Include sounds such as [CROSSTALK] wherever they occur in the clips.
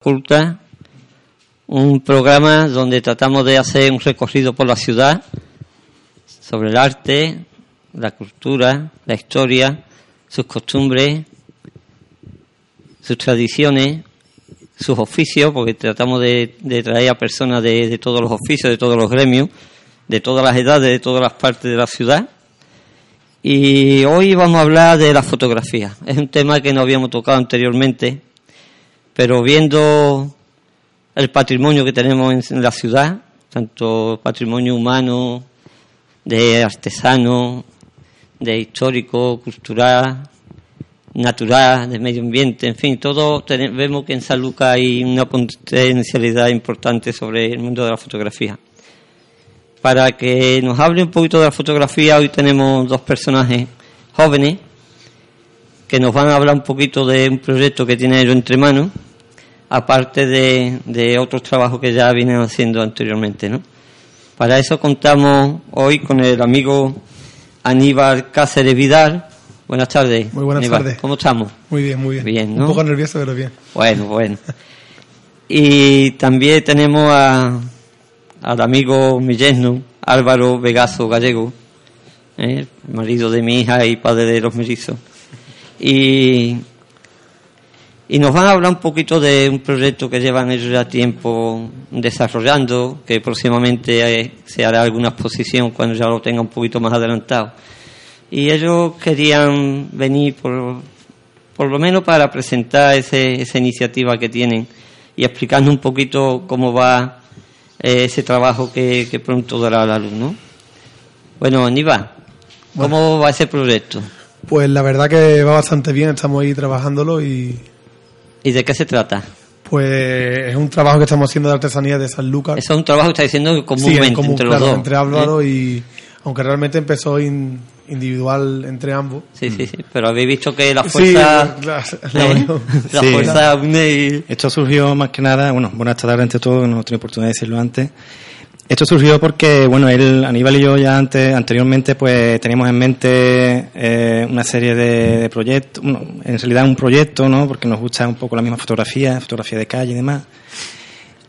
Culta, un programa donde tratamos de hacer un recorrido por la ciudad sobre el arte, la cultura, la historia, sus costumbres, sus tradiciones, sus oficios, porque tratamos de, traer a personas de, todos los oficios, de todos los gremios, de todas las edades, de todas las partes de la ciudad. Y hoy vamos a hablar de la fotografía. Es un tema que no habíamos tocado anteriormente pero viendo el patrimonio que tenemos en, la ciudad, tanto patrimonio humano, de artesano, de histórico, cultural, natural, de medio ambiente, en fin, todo vemos que en San Lucas hay una potencialidad importante sobre el mundo de la fotografía. Para que nos hable un poquito de la fotografía, hoy tenemos dos personajes jóvenes que nos van a hablar un poquito de un proyecto que tiene ellos entre manos aparte de, de otros trabajos que ya vienen haciendo anteriormente, ¿no? Para eso contamos hoy con el amigo Aníbal Cáceres Vidal. Buenas tardes. Muy buenas tardes. ¿Cómo estamos? Muy bien, muy bien. Un poco nervioso, pero bien. Bueno, bueno. y también tenemos a, al amigo Millesno, Álvaro Vegazo Gallego, ¿eh? marido de mi hija y padre de los mellizos. Y y nos van a hablar un poquito de un proyecto que llevan ellos ya tiempo desarrollando, que próximamente eh, se hará alguna exposición cuando ya lo tenga un poquito más adelantado. Y ellos querían venir por, por lo menos para presentar ese, esa iniciativa que tienen y explicarnos un poquito cómo va eh, ese trabajo que, que, pronto dará la luz, ¿no? Bueno, Aníbal, ¿cómo va ese proyecto? Pues la verdad que va bastante bien, estamos ahí trabajándolo y ¿Y de qué se trata? Pues es un trabajo que estamos haciendo de artesanía de San Lucas. Eso es un trabajo que está diciendo comúnmente entre los dos. Entre Álvaro ¿eh? y. Aunque realmente empezó individual entre ambos. Sí, sí, sí. Pero habéis visto que la fuerza. [LAUGHS] Sí, la, ¿eh? fuerza une Esto surgió más que nada. Bueno, buenas tardes ante todo, no he tenido oportunidad de decirlo antes. Esto surgió porque, bueno, él, Aníbal y yo ya antes, anteriormente, pues teníamos en mente eh, una serie de, proyectos, en realidad un proyecto, ¿no? Porque nos gusta un poco la misma fotografía, fotografía de calle y demás.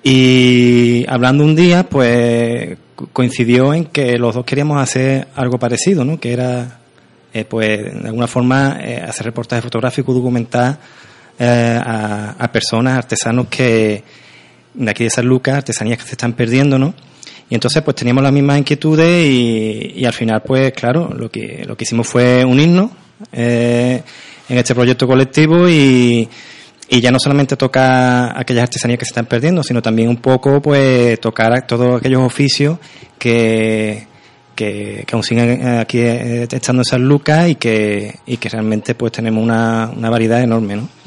Y hablando un día, pues coincidió en que los dos queríamos hacer algo parecido, ¿no? Que era, eh, pues, de alguna forma, eh, hacer reportajes fotográficos, documentar a, a personas, artesanos que, de aquí de San Lucas, artesanías que se están perdiendo, ¿no? Y entonces pues teníamos las mismas inquietudes y, al final pues claro, lo que, lo que hicimos fue unirnos eh, en este proyecto colectivo y, y ya no solamente tocar aquellas artesanías que se están perdiendo, sino también un poco pues tocar todos aquellos oficios que, que, que aún siguen aquí eh, estando en San Lucas y que, y que realmente pues tenemos una, una variedad enorme, ¿no?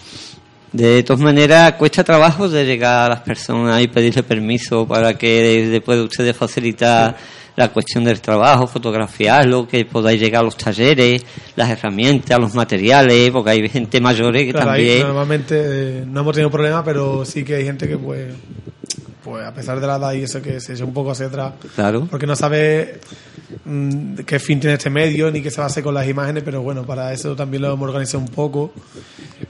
De todas maneras, cuesta trabajo de llegar a las personas y pedirle permiso para que después de ustedes facilitar la cuestión del trabajo, fotografiarlo, que podáis llegar a los talleres, las herramientas, los materiales, porque hay gente mayor que también. normalmente eh, no hemos tenido problemas, pero sí que hay gente que pues, pues a pesar de la edad y eso que se echa un poco hacia atrás, claro. porque no sabe Mm, qué fin tiene este medio ni qué se va a hacer con las imágenes, pero bueno, para eso también lo hemos organizado un poco.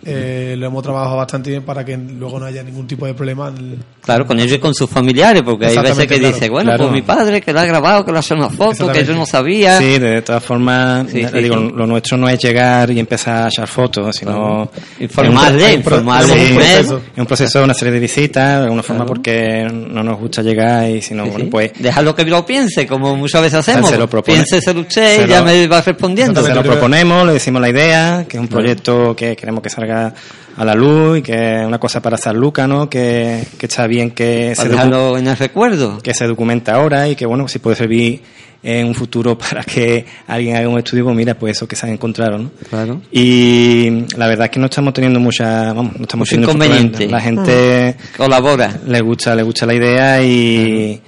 Eh, lo hemos trabajado bastante bien para que luego no haya ningún tipo de problema. Claro, con ellos y con sus familiares, porque hay veces que dice, bueno, pues mi padre que lo ha grabado, que lo ha hecho una foto, que yo no sabía. Sí, de todas formas, digo, lo nuestro no es llegar y empezar a echar fotos, sino informarle, informarle. Es un proceso, una serie de visitas, de alguna forma porque no nos gusta llegar y si no, bueno, pues. Dejarlo que lo piense, como muchas veces hacemos se lo propone. usted y ya me va respondiendo. Se lo proponemos, le decimos la idea, que es un proyecto que queremos que salga a la luz y que es una cosa para San Lucas, ¿no? Que, que está bien que se en el recuerdo. Que se documenta ahora y que, bueno, si puede servir en un futuro [LAUGHS] para que alguien haga un estudio, pues mira, pues eso que se han encontrado, ¿no? Claro. Y la verdad es que no estamos teniendo mucha, vamos, no estamos teniendo inconveniente. La gente que colabora. Le gusta, le gusta la idea y,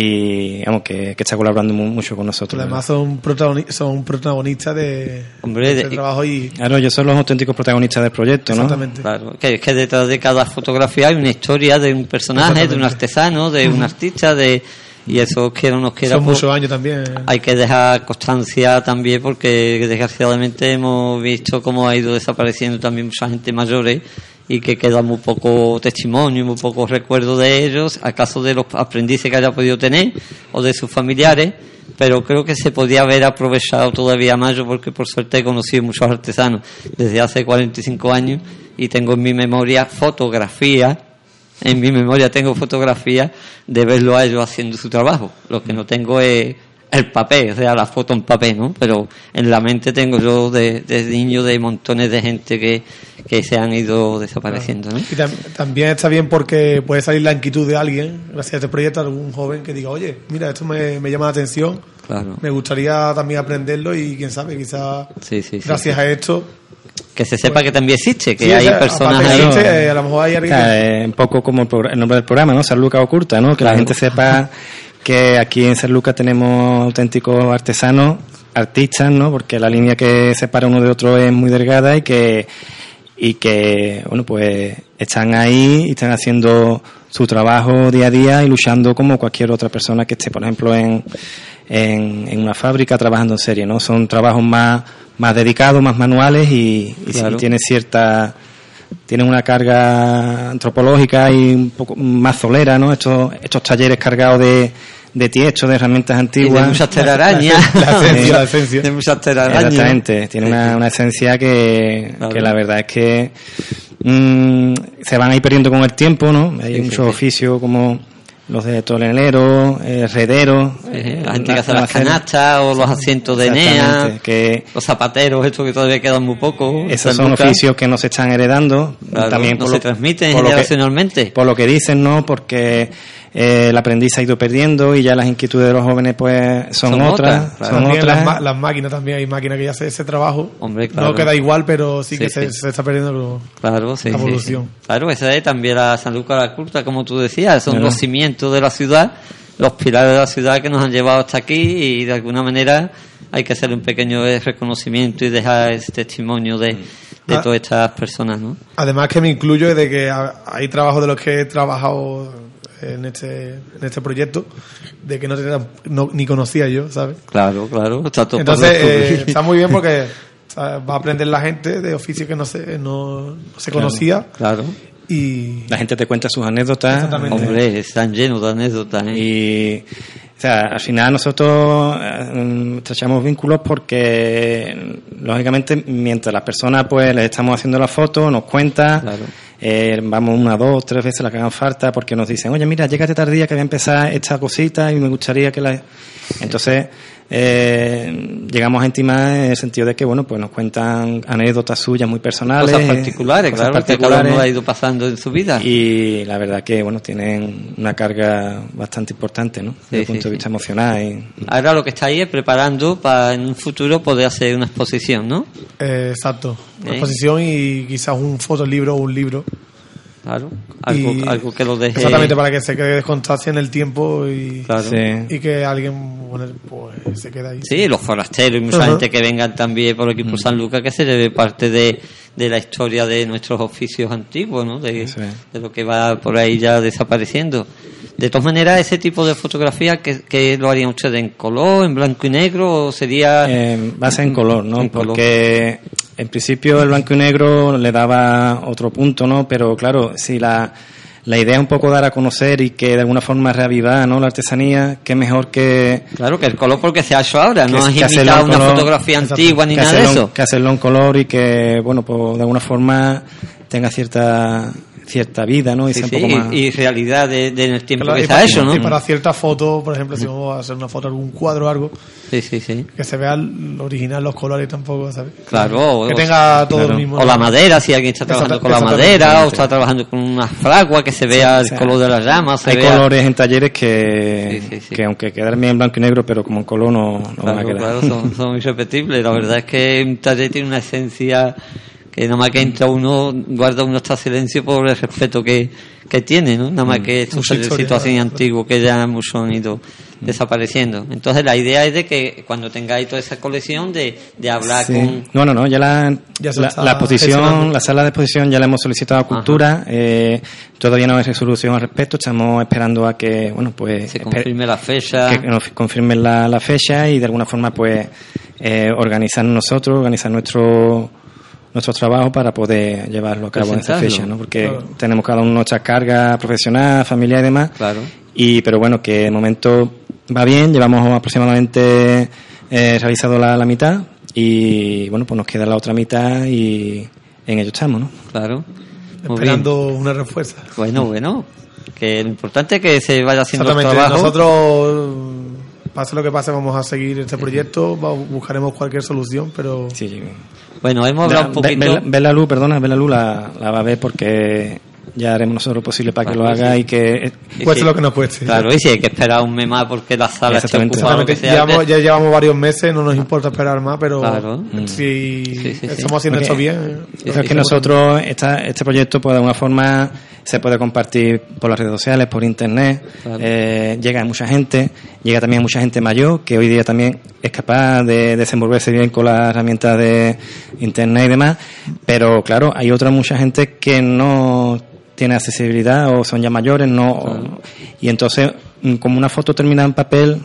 y vamos, que, que está colaborando mu- mucho con nosotros. Además son, protagoni- son protagonistas de, Hombre, de de- trabajo y Claro, ellos son los auténticos protagonistas del proyecto, ¿no? exactamente. Claro, que es que detrás de cada fotografía hay una historia de un personaje, de un artesano, de un artista, de y eso quiera o no quiera. Son muchos años también. hay que dejar constancia también porque desgraciadamente hemos visto cómo ha ido desapareciendo también mucha gente mayores y que queda muy poco testimonio, muy poco recuerdo de ellos, acaso de los aprendices que haya podido tener o de sus familiares, pero creo que se podía haber aprovechado todavía más yo porque por suerte he conocido muchos artesanos desde hace 45 años y tengo en mi memoria fotografías en mi memoria tengo fotografías de verlo a ellos haciendo su trabajo. Lo que no tengo es el papel, o sea, la foto en papel, ¿no? Pero en la mente tengo yo de, de niño de montones de gente que, que se han ido desapareciendo, ¿no? Y tam- también está bien porque puede salir la inquietud de alguien, gracias a este proyecto, algún joven que diga, oye, mira, esto me, me llama la atención, Claro. me gustaría también aprenderlo y quién sabe, quizás Sí, sí, sí, gracias sí. a esto... Que se sepa que también existe, que Sí, hay o sea, personas aparte ahí. existe, eh, a lo mejor hay alguien... Claro, eh, un poco como el, el nombre del programa, ¿no? San Lucas Oculta, ¿no? Que la gente sepa que aquí en San Lucas tenemos auténticos artesanos, artistas, ¿no? Porque la línea que separa uno de otro es muy delgada y que, y que, bueno, pues están ahí y están haciendo su trabajo día a día y luchando como cualquier otra persona que esté, por ejemplo, en, en, en una fábrica trabajando en serie, ¿no? Son trabajos más, más dedicados, más manuales y, y sí Claro. tienen cierta tienen una carga antropológica y un poco más zolera, ¿no? Estos, estos talleres cargados de, de tiesto, de herramientas Y antiguas. de muchas [LAUGHS] telarañas. [LAUGHS] La esencia, la [LAUGHS] esencia. De muchas telarañas. Exactamente, tiene una, una esencia que, que la verdad es que mm, se van a ir perdiendo con el tiempo, ¿no? Hay Sí, muchos sí. oficios como los de tolenero, eh, redero. Eh, La eh, gente que hace la- las la- canastas o los asientos de NEA, Exactamente, que los zapateros, estos que todavía quedan muy poco. esos son oficios que no se están heredando. Claro, también no por se lo- transmiten por lo que- generacionalmente. por lo que dicen, ¿no? Porque eh, el aprendiz ha ido perdiendo y ya las inquietudes de los jóvenes pues son, Son otras, otras, claro. son También otras. las, ma- las máquinas también, hay máquinas que ya hacen ese trabajo. Hombre, claro. No queda igual, pero sí, Sí, que Se, sí. se está perdiendo. lo- Claro, sí, La evolución. sí. Claro, esa es también la San Lucas la Curta, como tú decías, son Claro. los cimientos de la ciudad, los pilares de la ciudad que nos han llevado hasta aquí y de alguna manera hay que hacer un pequeño reconocimiento y dejar ese testimonio de, de Ah. todas estas personas, ¿no? Además que me incluyo de que ha- hay trabajos de los que he trabajado en este, en este proyecto, de que no, tenía- no- ni conocía yo, ¿sabes? Claro, claro, está todo Entonces eh, está muy bien porque [LAUGHS] ¿sabes? va a aprender la gente de oficio que no se, no, no se conocía Claro, y La gente te cuenta sus anécdotas. Exactamente. hombre, están llenos de anécdotas, ¿eh? Y, o sea, al final nosotros eh, estrechamos vínculos porque, lógicamente, mientras las personas pues les estamos haciendo la foto, nos cuentan, Claro. Eh, vamos una, dos, tres veces las que hagan falta porque nos dicen, oye, mira, llégate tardía que voy a empezar esta cosita y me gustaría que la... Entonces, eh, llegamos a intimar en el sentido de que, bueno, pues nos cuentan anécdotas suyas muy personales. Cosas particulares, cosas claro, que cada particulares. uno ha ido pasando en su vida. Y la verdad que, bueno, tienen una carga bastante importante, ¿no? Desde Sí, el punto sí, de vista sí. emocional. Y, Ahora lo que está ahí es preparando para en un futuro poder hacer una exposición, ¿no? eh, exacto, una ¿Eh? exposición y quizás un fotolibro o un libro. Claro, algo, Y- algo que lo deje. Exactamente, para que se quede constancia en el tiempo y, Claro. Sí. y que alguien bueno, pues, se quede ahí. Sí, los forasteros y mucha gente que vengan también por aquí por San Lucas que se debe parte de, de la historia de nuestros oficios antiguos, ¿no? De, lo que va por ahí ya desapareciendo. De todas maneras, ese tipo de fotografía, que, que lo harían ustedes en color, en blanco y negro, o sería Eh, va a ser en color, ¿no? En color. En principio el blanco y negro le daba otro punto, ¿no? Pero claro, si la, la idea es un poco dar a conocer y que de alguna forma reavivar, ¿no? La artesanía, qué mejor que, Claro, que el color porque se ha hecho ahora, no Que- hacerlo imitar en una color, fotografía antigua ni nada de eso. que hacerlo en color y que, bueno, pues de alguna forma tenga cierta cierta vida, ¿no? Y Sí, sea un sí, poco más... y, y realidad de, de en el tiempo Claro, que ha para- hecho, ¿no? Y para ciertas fotos, por ejemplo, si vamos a hacer una foto algún cuadro o algo, Sí, sí, sí. que se vea el original, los colores tampoco, ¿sabes? Claro, Que o- tenga todo claro. el mismo. O la madera, si alguien está trabajando con la madera, o está trabajando con una fragua, que se vea el sea, color de las llamas, se Hay vea... colores en talleres que, Sí, sí, sí. que aunque quedarme en blanco y negro, pero como en color no, no van a Claro, quedar. claro, son, son irrepetibles. La verdad es que un taller tiene una esencia que nada más que entra uno, guarda uno está silencio por el respeto que, que tiene, ¿no? Nada más que estos Mucha historia, situaciones claro. antiguas que ya hemos ido desapareciendo. Entonces la idea es de que cuando tengáis toda esa colección de, de hablar Sí. con... No, no, no, ya la, Ya la, la exposición, la sala de exposición ya la hemos solicitado a Cultura. eh, todavía no hay resolución al respecto. Estamos esperando a que, bueno, pues. Se confirme la fecha. que nos confirmen la, la fecha y de alguna forma, pues, eh, organizar nosotros, organizar nuestro nuestro trabajo para poder llevarlo a cabo en esa fecha, ¿no? Porque Claro. tenemos cada uno nuestra carga profesional, familiar y demás. Claro. Y, pero bueno, que de momento va bien, llevamos aproximadamente eh, realizado la, la mitad y bueno, pues nos queda la otra mitad y en ello estamos, ¿no? Claro. Muy Esperando una respuesta. Bueno, bueno. Que lo importante es que se vaya haciendo el trabajo. Nosotros, pase lo que pase, vamos a seguir este proyecto. va- Buscaremos cualquier solución, pero Sí. Bueno, hemos hablado un Ve- poquito... ve- ve la luz, perdona, ve la luz la, la va a ver porque ya haremos nosotros lo posible para que Claro, lo haga sí. y que cueste si- lo que nos cueste. Claro, y si hay que esperar un mes más porque la sala está Exactamente. ocupada Llevamos- ya llevamos varios meses, no nos importa esperar más, pero Claro. si Sí, sí, sí. estamos haciendo esto bien. Sí, sí, es que sí. nosotros, esta, este proyecto, pues de alguna forma se puede compartir por las redes sociales, por internet, Claro. eh, llega a mucha gente, llega también a mucha gente mayor que hoy día también es capaz de desenvolverse bien con las herramientas de internet y demás, pero claro, hay otra mucha gente que no tiene accesibilidad o son ya mayores, no, o- y entonces mm, como una foto terminada en papel,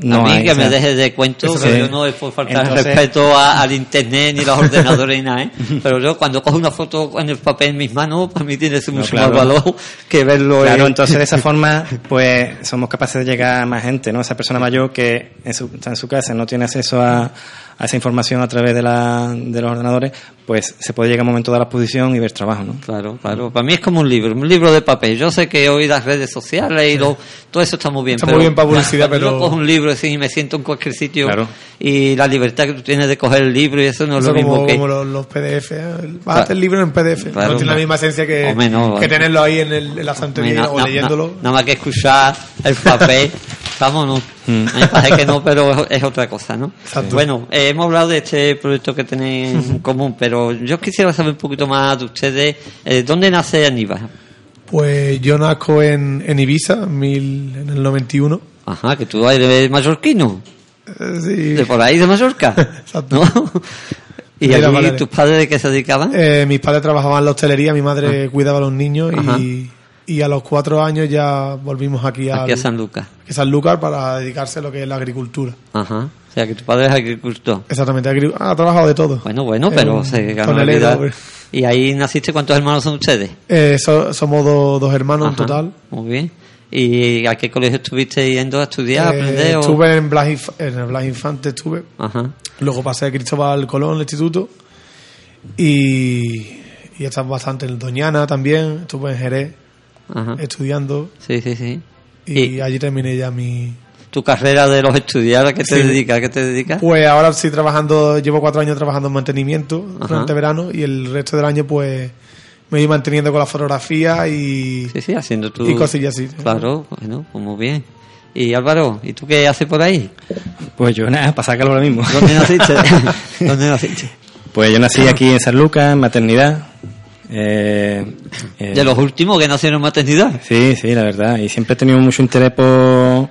no a mí hay, que me dejes de cuento, que sí. yo no es por faltar Entonces- respeto a- al internet ni los ordenadores ni nada, ¿eh? [LAUGHS] pero yo cuando cojo una foto en el papel en mis manos, para mí tiene mucho claro. más valor que verlo Claro, en- entonces de esa [LAUGHS] forma, pues somos capaces de llegar a más gente, ¿no? Esa persona mayor que en su, está en su casa, no tiene acceso a, a esa información a través de, la, de los ordenadores, pues se puede llegar a un momento de la exposición y ver trabajo, ¿no? Claro, claro. Para mí es como un libro, un libro de papel. Yo sé que hoy las redes sociales y lo, todo eso está muy bien. Está pero muy bien para publicidad, [LAUGHS] pero- Yo cojo un libro así, y me siento en cualquier sitio Claro. y la libertad que tú tienes de coger el libro y eso no es Eso lo mismo como, que... como los, los PDF. ¿eh? Bájate el libro en PDF. Claro, no tiene la misma esencia que, Hombre, no, que vale. tenerlo ahí en, el, en la estantería Na- o na- leyéndolo. na- Nada más que escuchar el papel, [LAUGHS] vámonos. Mm. Me parece que no, pero es, otra cosa, ¿no? Exacto. Bueno, eh, hemos hablado de este proyecto que tenéis en [LAUGHS] común, pero yo quisiera saber un poquito más de ustedes. Eh, ¿Dónde nace Aníbal? Pues yo nazco en, en Ibiza en, mil, en el 91. Ajá, que tú eres mallorquino. Eh, sí. De por ahí, de Mallorca. [LAUGHS] Exacto. ¿No? ¿Y Mira, allí tus padres de qué se dedicaban? Eh, mis padres trabajaban en la hostelería, mi madre cuidaba a los niños Ajá. y, y a los cuatro años ya volvimos aquí, Aquí a San Lucas. que es Sanlúcar para dedicarse a lo que es la agricultura. Ajá. O sea, que tu padre es agricultor. Exactamente, ah, ha trabajado de todo. Bueno, bueno, Eh, pero un se ganó. ¿Y ahí naciste? ¿Cuántos hermanos son ustedes? Eh, so- somos do- dos hermanos en total. Muy bien. ¿Y a qué colegio estuviste yendo a estudiar, a Eh, aprender? o- estuve en Blas, Inf- en el Blas Infante, estuve. Ajá. Luego pasé a Cristóbal Colón, el instituto. Y, y he estado bastante en Doñana también. Estuve en Jerez Ajá. estudiando. Sí, sí, sí. Y, Y- allí terminé ya mi. ¿Tu carrera de los estudiar a qué te Sí. dedicas? ¿A qué te dedicas? Pues ahora sí trabajando, llevo cuatro años trabajando en mantenimiento Ajá. durante verano y el resto del año pues me voy manteniendo con la fotografía y, Sí, sí, haciendo tu... y cosillas así. Claro, bueno, pues muy bien. Y Álvaro, ¿y tú qué haces por ahí? Pues yo nada, para sacarlo ahora mismo. ¿Dónde naciste? [LAUGHS] ¿Dónde naciste? Pues yo nací aquí en San Lucas, en maternidad. Eh, eh, De los últimos que nacieron en maternidad. Sí, sí, la verdad. Y siempre he tenido mucho interés por,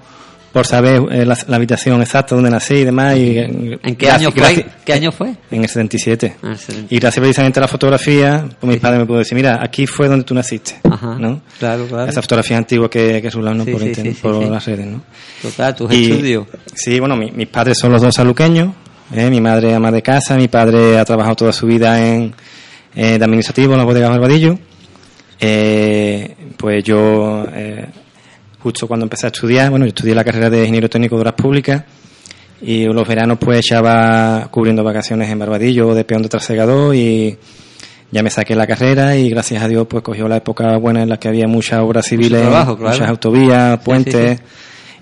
por saber eh, la, la habitación exacta donde nací y demás. Y, ¿En qué año fue? ¿Qué año fue? En el 77. Ah, el 77. Y gracias precisamente a la fotografía, pues mis padres me pueden decir, mira, aquí fue donde tú naciste. Ajá. ¿no? Claro, claro. Esas fotografías antiguas que, que ¿no? Sí, por, sí, internet, sí, sí, por sí. las redes, ¿no? Total, tus Y- estudios. Sí, bueno, mi- mis padres son los dos saluqueños. ¿eh? Mi madre ama de casa, mi padre ha trabajado toda su vida en eh, de administrativo en la bodega Barbadillo. Eh, pues yo, eh, justo cuando empecé a estudiar, bueno, yo estudié la carrera de ingeniero técnico de obras públicas y los veranos pues echaba cubriendo vacaciones en Barbadillo de peón de trasegador y ya me saqué la carrera y gracias a Dios pues cogió la época buena en la que había muchas obras civiles, trabajo, claro. muchas autovías, Sí, puentes sí,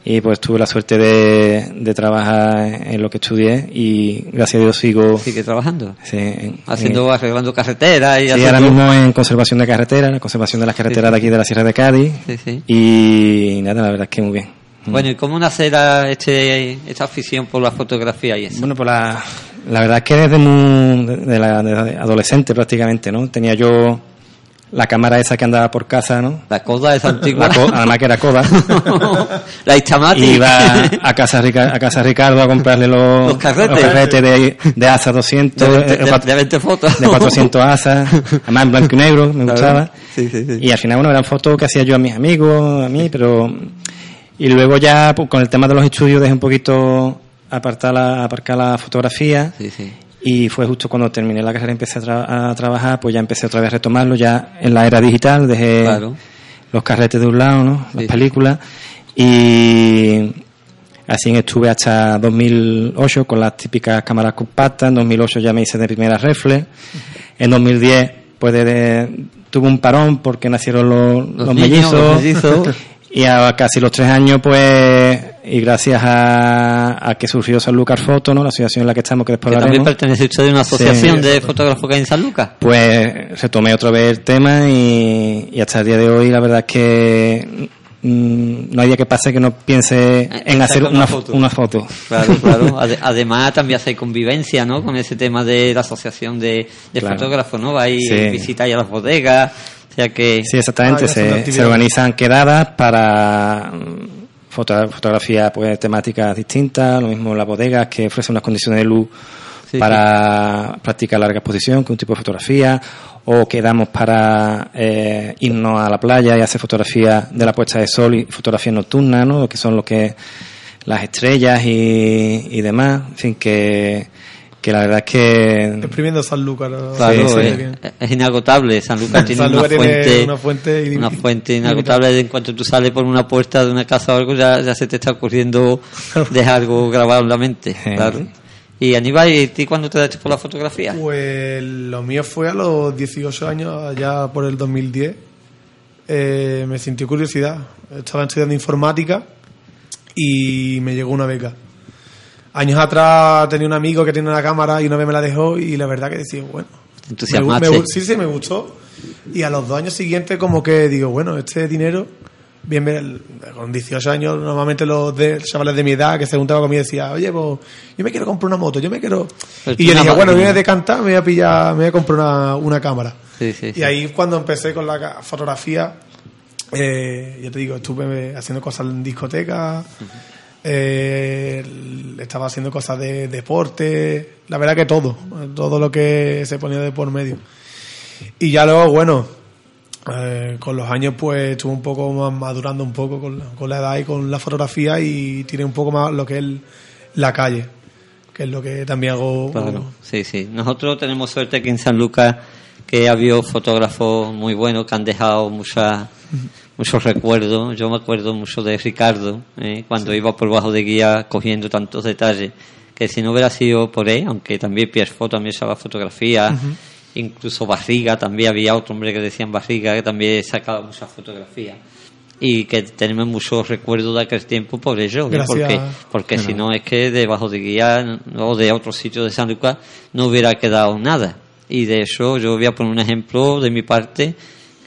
y pues tuve la suerte de, de trabajar en lo que estudié y gracias a Dios sigo Sigue trabajando. sí, en- Haciendo, arreglando carreteras y en- sí, haciendo... ahora mismo en conservación de carreteras, la conservación de las carreteras de aquí de la Sierra de Cádiz Sí, sí. y nada, la verdad es que muy bien. Bueno, ¿y cómo nace la- este, esta afición por la fotografía y eso? Bueno, pues la, La verdad es que desde muy, de, la, de adolescente prácticamente, ¿no? Tenía yo la cámara esa que andaba por casa, ¿no? La coda esa antigua. La co- además que era coda. [LAUGHS] la Istamati. Iba a casa, Rica- a casa Ricardo a comprarle los, Los carretes. carretes de, de ASA 200, de, eh, de- de- cuatro- de 20 fotos. de 400 asas, además en blanco y negro, me gustaba. Sí, sí, sí. Y al final, bueno, eran fotos que hacía yo a mis amigos, a mí, pero... Y luego ya, pues, con el tema de los estudios, dejé un poquito apartar la, aparcar la fotografía. Sí, sí. Y fue justo cuando terminé la carrera y empecé a, tra- a trabajar, pues ya empecé otra vez a retomarlo, ya en la era digital, dejé Claro. los carretes de un lado, ¿no? Las Sí. películas. Y así estuve hasta 2008 con las típicas cámaras compactas. En 2008 ya me hice de primera reflex. En 2010, pues de- tuve un parón porque nacieron los, Los los niños, mellizos. los mellizos. [LAUGHS] Y a casi los tres años, pues, y gracias a, a que surgió San Lucas Foto, ¿no? La asociación en la que estamos, que después Que también pertenece usted a una asociación Sí. de fotógrafos que hay en San Lucas. pues retomé otra vez el tema y, y hasta el día de hoy la verdad es que mm, no hay día que pase que no piense en sacar hacer una una, foto. una foto. Claro, claro. [LAUGHS] Ade- Además, también hace convivencia, ¿no? Con ese tema de la asociación de, de Claro. fotógrafos, ¿no? Va y Sí. visitáis a las bodegas. O sea que. Sí, exactamente. Ah, se, organizan quedadas para foto- fotografía, pues temáticas distintas, lo mismo las bodegas que ofrecen unas condiciones de luz Sí, para practicar larga exposición, que un tipo de fotografía, o quedamos para eh, irnos a la playa y hacer fotografía de la puesta de sol y fotografía nocturna, ¿no? que son lo que las estrellas y, y demás, en fin, que, que la verdad es que Exprimiendo San Lucas. ¿no? Claro, Sí, es, es inagotable. San Lucas tiene San una tiene fuente, una fuente ilim- una fuente inagotable. En cuanto tú sales por una puerta de una casa o algo, ya, ya se te está ocurriendo [LAUGHS] dejar algo grabado en la mente. Claro. Y Aníbal, ¿y ti cuándo te das por la fotografía? Pues lo mío fue a los 18 años, allá por el 2010. Eh, me sintió curiosidad. Estaba estudiando informática y me llegó una beca. Años atrás tenía un amigo que tenía una cámara y una vez me la dejó y la verdad que decía, bueno, me, me sí, sí, me gustó. Y a los dos años siguientes como que digo, bueno, este dinero, bien, con 18 años normalmente los de, chavales de mi edad que se juntaban conmigo decían, oye, pues yo me quiero comprar una moto, yo me quiero... Y yo dije, bueno, máquina. voy a decantar, me voy a pillar, me voy a comprar una, una cámara. Sí, sí, Y sí. ahí cuando empecé con la fotografía, eh, yo te digo, estuve haciendo cosas en discotecas, eh, estaba haciendo cosas de deporte, la verdad que todo, todo lo que se ponía de por medio. Y ya luego, bueno, eh, con los años pues estuve un poco más madurando un poco con la, con la edad y con la fotografía y tiré un poco más lo que es el- la calle, que es lo que también hago. Claro, sí, sí. Nosotros tenemos suerte aquí en San Lucas que ha habido fotógrafos muy buenos que han dejado muchas muchos recuerdos. Yo me acuerdo mucho de Ricardo, ¿eh? cuando iba por bajo de guía cogiendo tantos detalles, que si no hubiera sido por él, aunque también Pierre también sacaba fotografía, incluso Barriga, también había otro hombre que decían Barriga, que también sacaba muchas fotografías. Y que tenemos muchos recuerdos de aquel tiempo por ello. Gracias. porque porque si no es que debajo de guía o de otro sitio de San Lucas no hubiera quedado nada. Y de eso yo voy a poner un ejemplo de mi parte,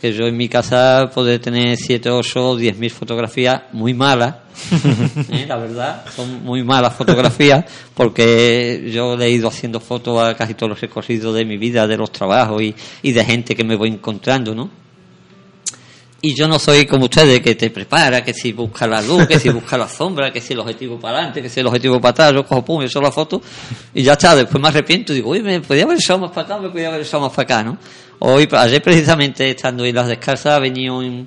que yo en mi casa puedo tener 7, 8 o 10 mil fotografías muy malas, [LAUGHS] ¿eh? la verdad, son muy malas fotografías, porque yo le he ido haciendo fotos a casi todos los recorridos de mi vida, de los trabajos y, y de gente que me voy encontrando, ¿no? Y yo no soy como ustedes, que te prepara, que si busca la luz, que si busca la sombra, que si el objetivo para adelante, que si el objetivo para atrás, yo cojo pum, yo la foto y ya está. Después me arrepiento y digo, uy, me podía haber echado más para acá, me podía haber echado más para acá, ¿no? Hoy, ayer precisamente estando en las descalzas, ha venido un,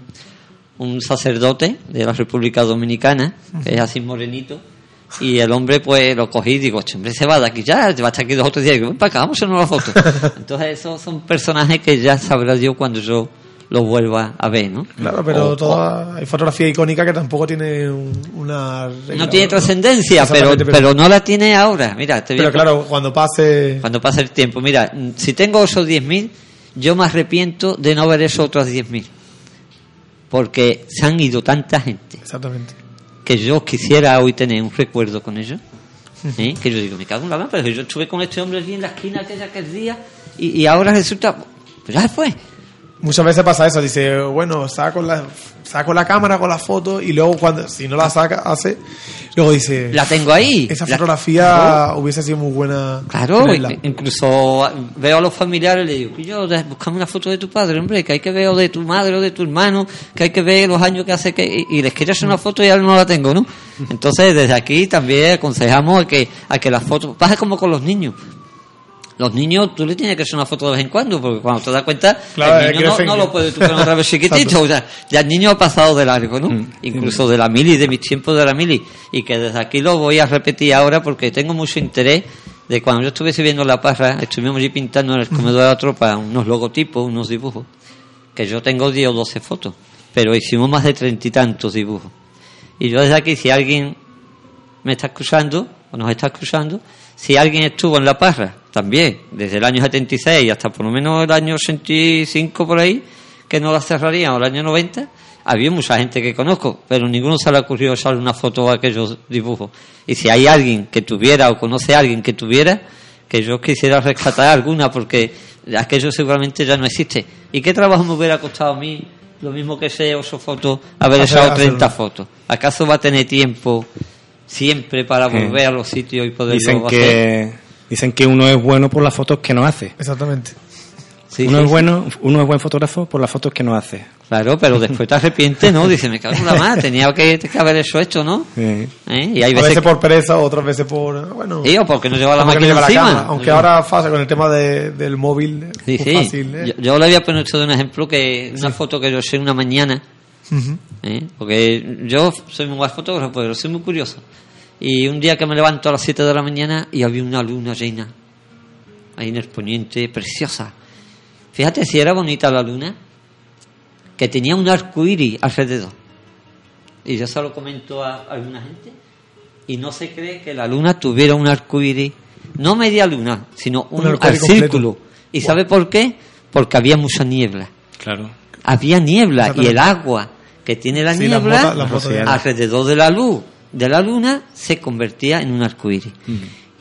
un sacerdote de la República Dominicana, que es así morenito, y el hombre pues lo cogí y digo, este hombre se va de aquí ya, va a estar aquí dos o tres días, y digo, ven para acá, vamos a una foto. [LAUGHS] Entonces esos son personajes que ya sabrá yo cuando yo los vuelva a ver, ¿no? Claro, pero O- toda, hay fotografía icónica que tampoco tiene un- una... regla, No tiene trascendencia, pero, pero no la tiene ahora. Mira, te voy Pero a- claro, cuando pase... cuando pase el tiempo. Mira, si tengo esos 10.000, yo me arrepiento de no haber esos otros 10.000. Porque se han ido tanta gente Exactamente. que yo quisiera hoy tener un recuerdo con ellos. ¿eh? Que yo digo, me cago en la mano, pero yo estuve con este hombre allí en la esquina aquella aquel día y, y ahora resulta, pues ya se fue. Muchas veces pasa eso, dice, bueno, saco la, saco la cámara con la foto y luego cuando, si no la saca, hace, luego dice, La tengo ahí. esa fotografía hubiese sido muy buena. Claro, tenerla". incluso veo a los familiares y le digo, yo, buscame una foto de tu padre, hombre, que hay que ver o de tu madre o de tu hermano, que hay que ver los años que hace que... Y, y les quiero hacer una foto y ahora no la tengo, ¿no? [LAUGHS] Entonces, desde aquí también aconsejamos a que, a que las fotos... Pasa como con los niños. Los niños, tú le tienes que hacer una foto de vez en cuando, porque cuando te das cuenta, Claro, el niño no, lo puedes tú poner otra vez chiquitito. o sea, ya el niño ha pasado de largo, ¿no? Incluso de la mili, de mis tiempos de la mili. Y que desde aquí lo voy a repetir ahora porque tengo mucho interés de cuando yo estuve viendo la parra, estuvimos allí pintando en el comedor de la tropa unos logotipos, unos dibujos, que yo tengo 10 o 12 fotos, pero hicimos más de treinta y tantos dibujos. Y yo desde aquí, si alguien me está escuchando, o nos está escuchando, si alguien estuvo en La Parra, también, desde el año 76 hasta por lo menos el año 85 por ahí, que no la cerrarían, o el año 90, había mucha gente que conozco, pero ninguno se le ocurrió echarle una foto a aquellos dibujos. Y si hay alguien que tuviera o conoce a alguien que tuviera, que yo quisiera rescatar alguna, porque aquello seguramente ya no existe. ¿Y qué trabajo me hubiera costado a mí, lo mismo que ese oso foto, haber echado 30 hacerlo. fotos? ¿Acaso va a tener tiempo siempre para volver a los sitios y poderlo Dicen hacer? que, dicen que uno es bueno por las fotos que no hace. Exactamente. Sí, uno sí, es sí. bueno, uno es buen fotógrafo por las fotos que no hace. Claro, pero después te arrepientes, ¿no? Dice, me cago en la más, tenía que, que haber hecho esto, ¿no? Sí. ¿Eh? Y hay a veces, veces por pereza, otras veces por, bueno, Sí, o porque no lleva la no máquina lleva la encima. cámara. Aunque ahora fácil con el tema de- del móvil, es Sí, muy sí. fácil. ¿eh? Yo, yo le había puesto de un ejemplo que una foto que yo sé una mañana. ¿eh? porque yo soy muy buen fotógrafo, pero soy muy curioso. Y un día que me levanto a las 7 de la mañana y había una luna llena, ahí en el poniente, preciosa. Fíjate si era bonita la luna, que tenía un arco iris alrededor. Y yo se lo comento a alguna gente, y no se cree que la luna tuviera un arco iris, no media luna, sino un, Un completo. círculo. ¿Y sabe por qué? Porque había mucha niebla Claro. había niebla y el agua que tiene la Sí, niebla alrededor de la luz de la luna se convertía en un arcoíris.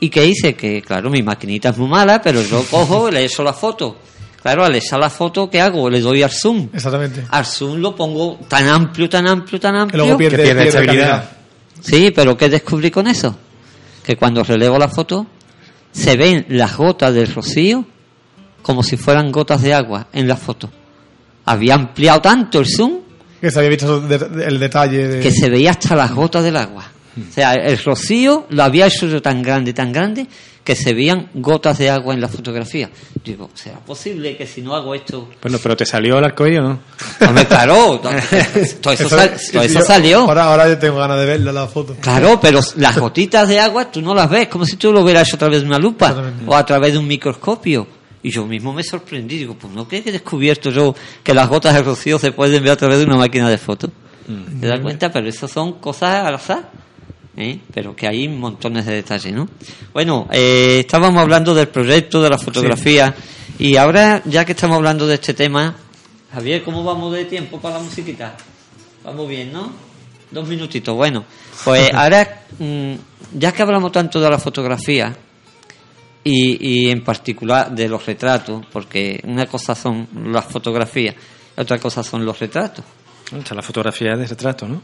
¿Y qué hice? Que claro, mi maquinita es muy mala, pero yo cojo y le echo la foto. Claro, al echar la foto, ¿qué hago? Le doy al zoom. Exactamente. Al zoom lo pongo tan amplio, tan amplio, tan Que amplio. luego pierde, que pierde pierde estabilidad. calidad. Sí, pero ¿qué descubrí con eso? Que cuando relevo la foto, se ven las gotas del rocío como si fueran gotas de agua en la foto. Había ampliado tanto el zoom Que se había visto de- el detalle de... que se veía hasta las gotas del agua. O sea, el rocío lo había hecho yo tan grande, tan grande, que se veían gotas de agua en la fotografía. Digo, ¿será posible que si no hago esto... Bueno, pero te salió el arcoíris o no? Hombre, claro, [LAUGHS] todo eso, sal- todo eso yo- salió. Ahora, ahora yo tengo ganas de verla la foto. Claro, pero las gotitas de agua tú no las ves, como si tú lo hubieras hecho a través de una lupa o a través de un microscopio. Y yo mismo me sorprendí, digo, pues no creo que he descubierto yo que las gotas de rocío se pueden ver a través de una máquina de fotos. ¿Te das cuenta? Pero eso son cosas al azar. ¿eh? Pero que hay montones de detalles, ¿no? Bueno, eh, estábamos hablando del proyecto, de la fotografía. Y ahora, ya que estamos hablando de este tema, Javier, ¿cómo vamos de tiempo para la musiquita? Vamos bien, ¿no? Dos minutitos, bueno. Pues [LAUGHS] ahora, mm, ya que hablamos tanto de la fotografía y, y en particular de los retratos, porque una cosa son las fotografías, otra cosa son los retratos. Está la fotografía de retrato, ¿no?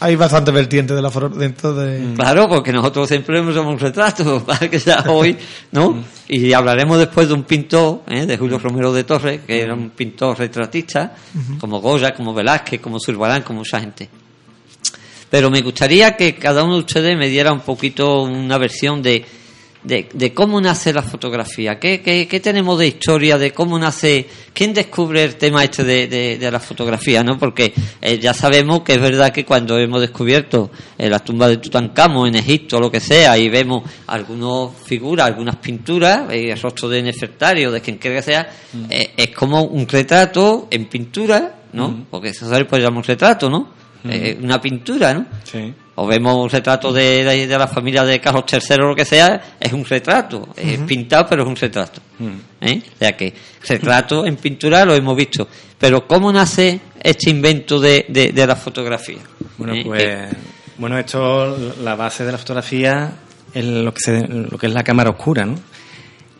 Hay bastante vertiente de la foto dentro de... Claro, porque nosotros siempre hemos un retrato, [LAUGHS] para que sea hoy, ¿no? Y hablaremos después de un pintor, ¿eh? de Julio Romero de Torres, que era un pintor retratista, como Goya, como Velázquez, como Zurbarán, como mucha gente. Pero me gustaría que cada uno de ustedes me diera un poquito una versión de, de, de cómo nace la fotografía, ¿Qué, qué, qué tenemos de historia, de cómo nace, quién descubre el tema este de, de, de la fotografía, ¿no? Porque eh, ya sabemos que es verdad que cuando hemos descubierto eh, la tumba de Tutankamón en Egipto o lo que sea, y vemos algunas figuras, algunas pinturas, eh, el rostro de Nefertari o de quien quiera que sea, eh, es como un retrato en pintura, ¿no? Porque eso se puede llamar un retrato, ¿no? Eh, una pintura, ¿no? Sí. O vemos un retrato de, de- de la familia de Carlos III o lo que sea, es un retrato, es pintado pero es un retrato. ¿eh? O sea que retrato en pintura lo hemos visto. Pero ¿cómo nace este invento de, de- de la fotografía? Bueno, ¿Eh? pues, bueno, esto, la base de la fotografía es lo que, se- lo que es la cámara oscura, ¿no?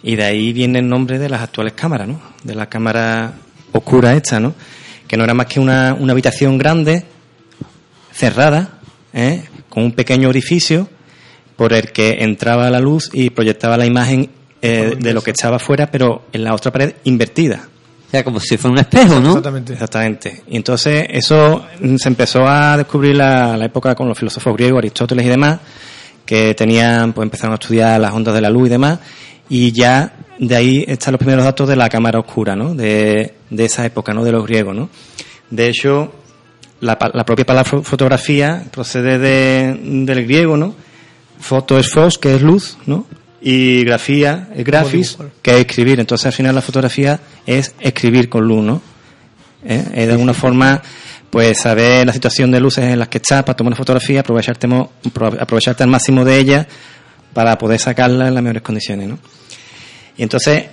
Y de ahí viene el nombre de las actuales cámaras, ¿no? De la cámara oscura esta, ¿no? Que no era más que una, una habitación grande, cerrada, ¿eh? con un pequeño orificio por el que entraba la luz y proyectaba la imagen eh, de lo que estaba afuera, pero en la otra pared invertida. O sea, como si fuera un espejo, ¿no? Exactamente. Exactamente. Y entonces eso mm, se empezó a descubrir la, la época con los filósofos griegos, Aristóteles y demás, que tenían, pues empezaron a estudiar las ondas de la luz y demás, y ya de ahí están los primeros datos de la cámara oscura, ¿no? De, de esa época, ¿no? De los griegos, ¿no? De hecho, la, la propia palabra fo- fotografía procede de, del griego, ¿no? Foto es fos, que es luz, ¿no? Y grafía es grafis, que es escribir. Entonces, al final, la fotografía es escribir con luz, ¿no? ¿Eh? Es de alguna forma, pues, saber la situación de luces en las que estás para tomar una fotografía, aprovecharte, aprovecharte al máximo de ella para poder sacarla en las mejores condiciones, ¿no? Y entonces,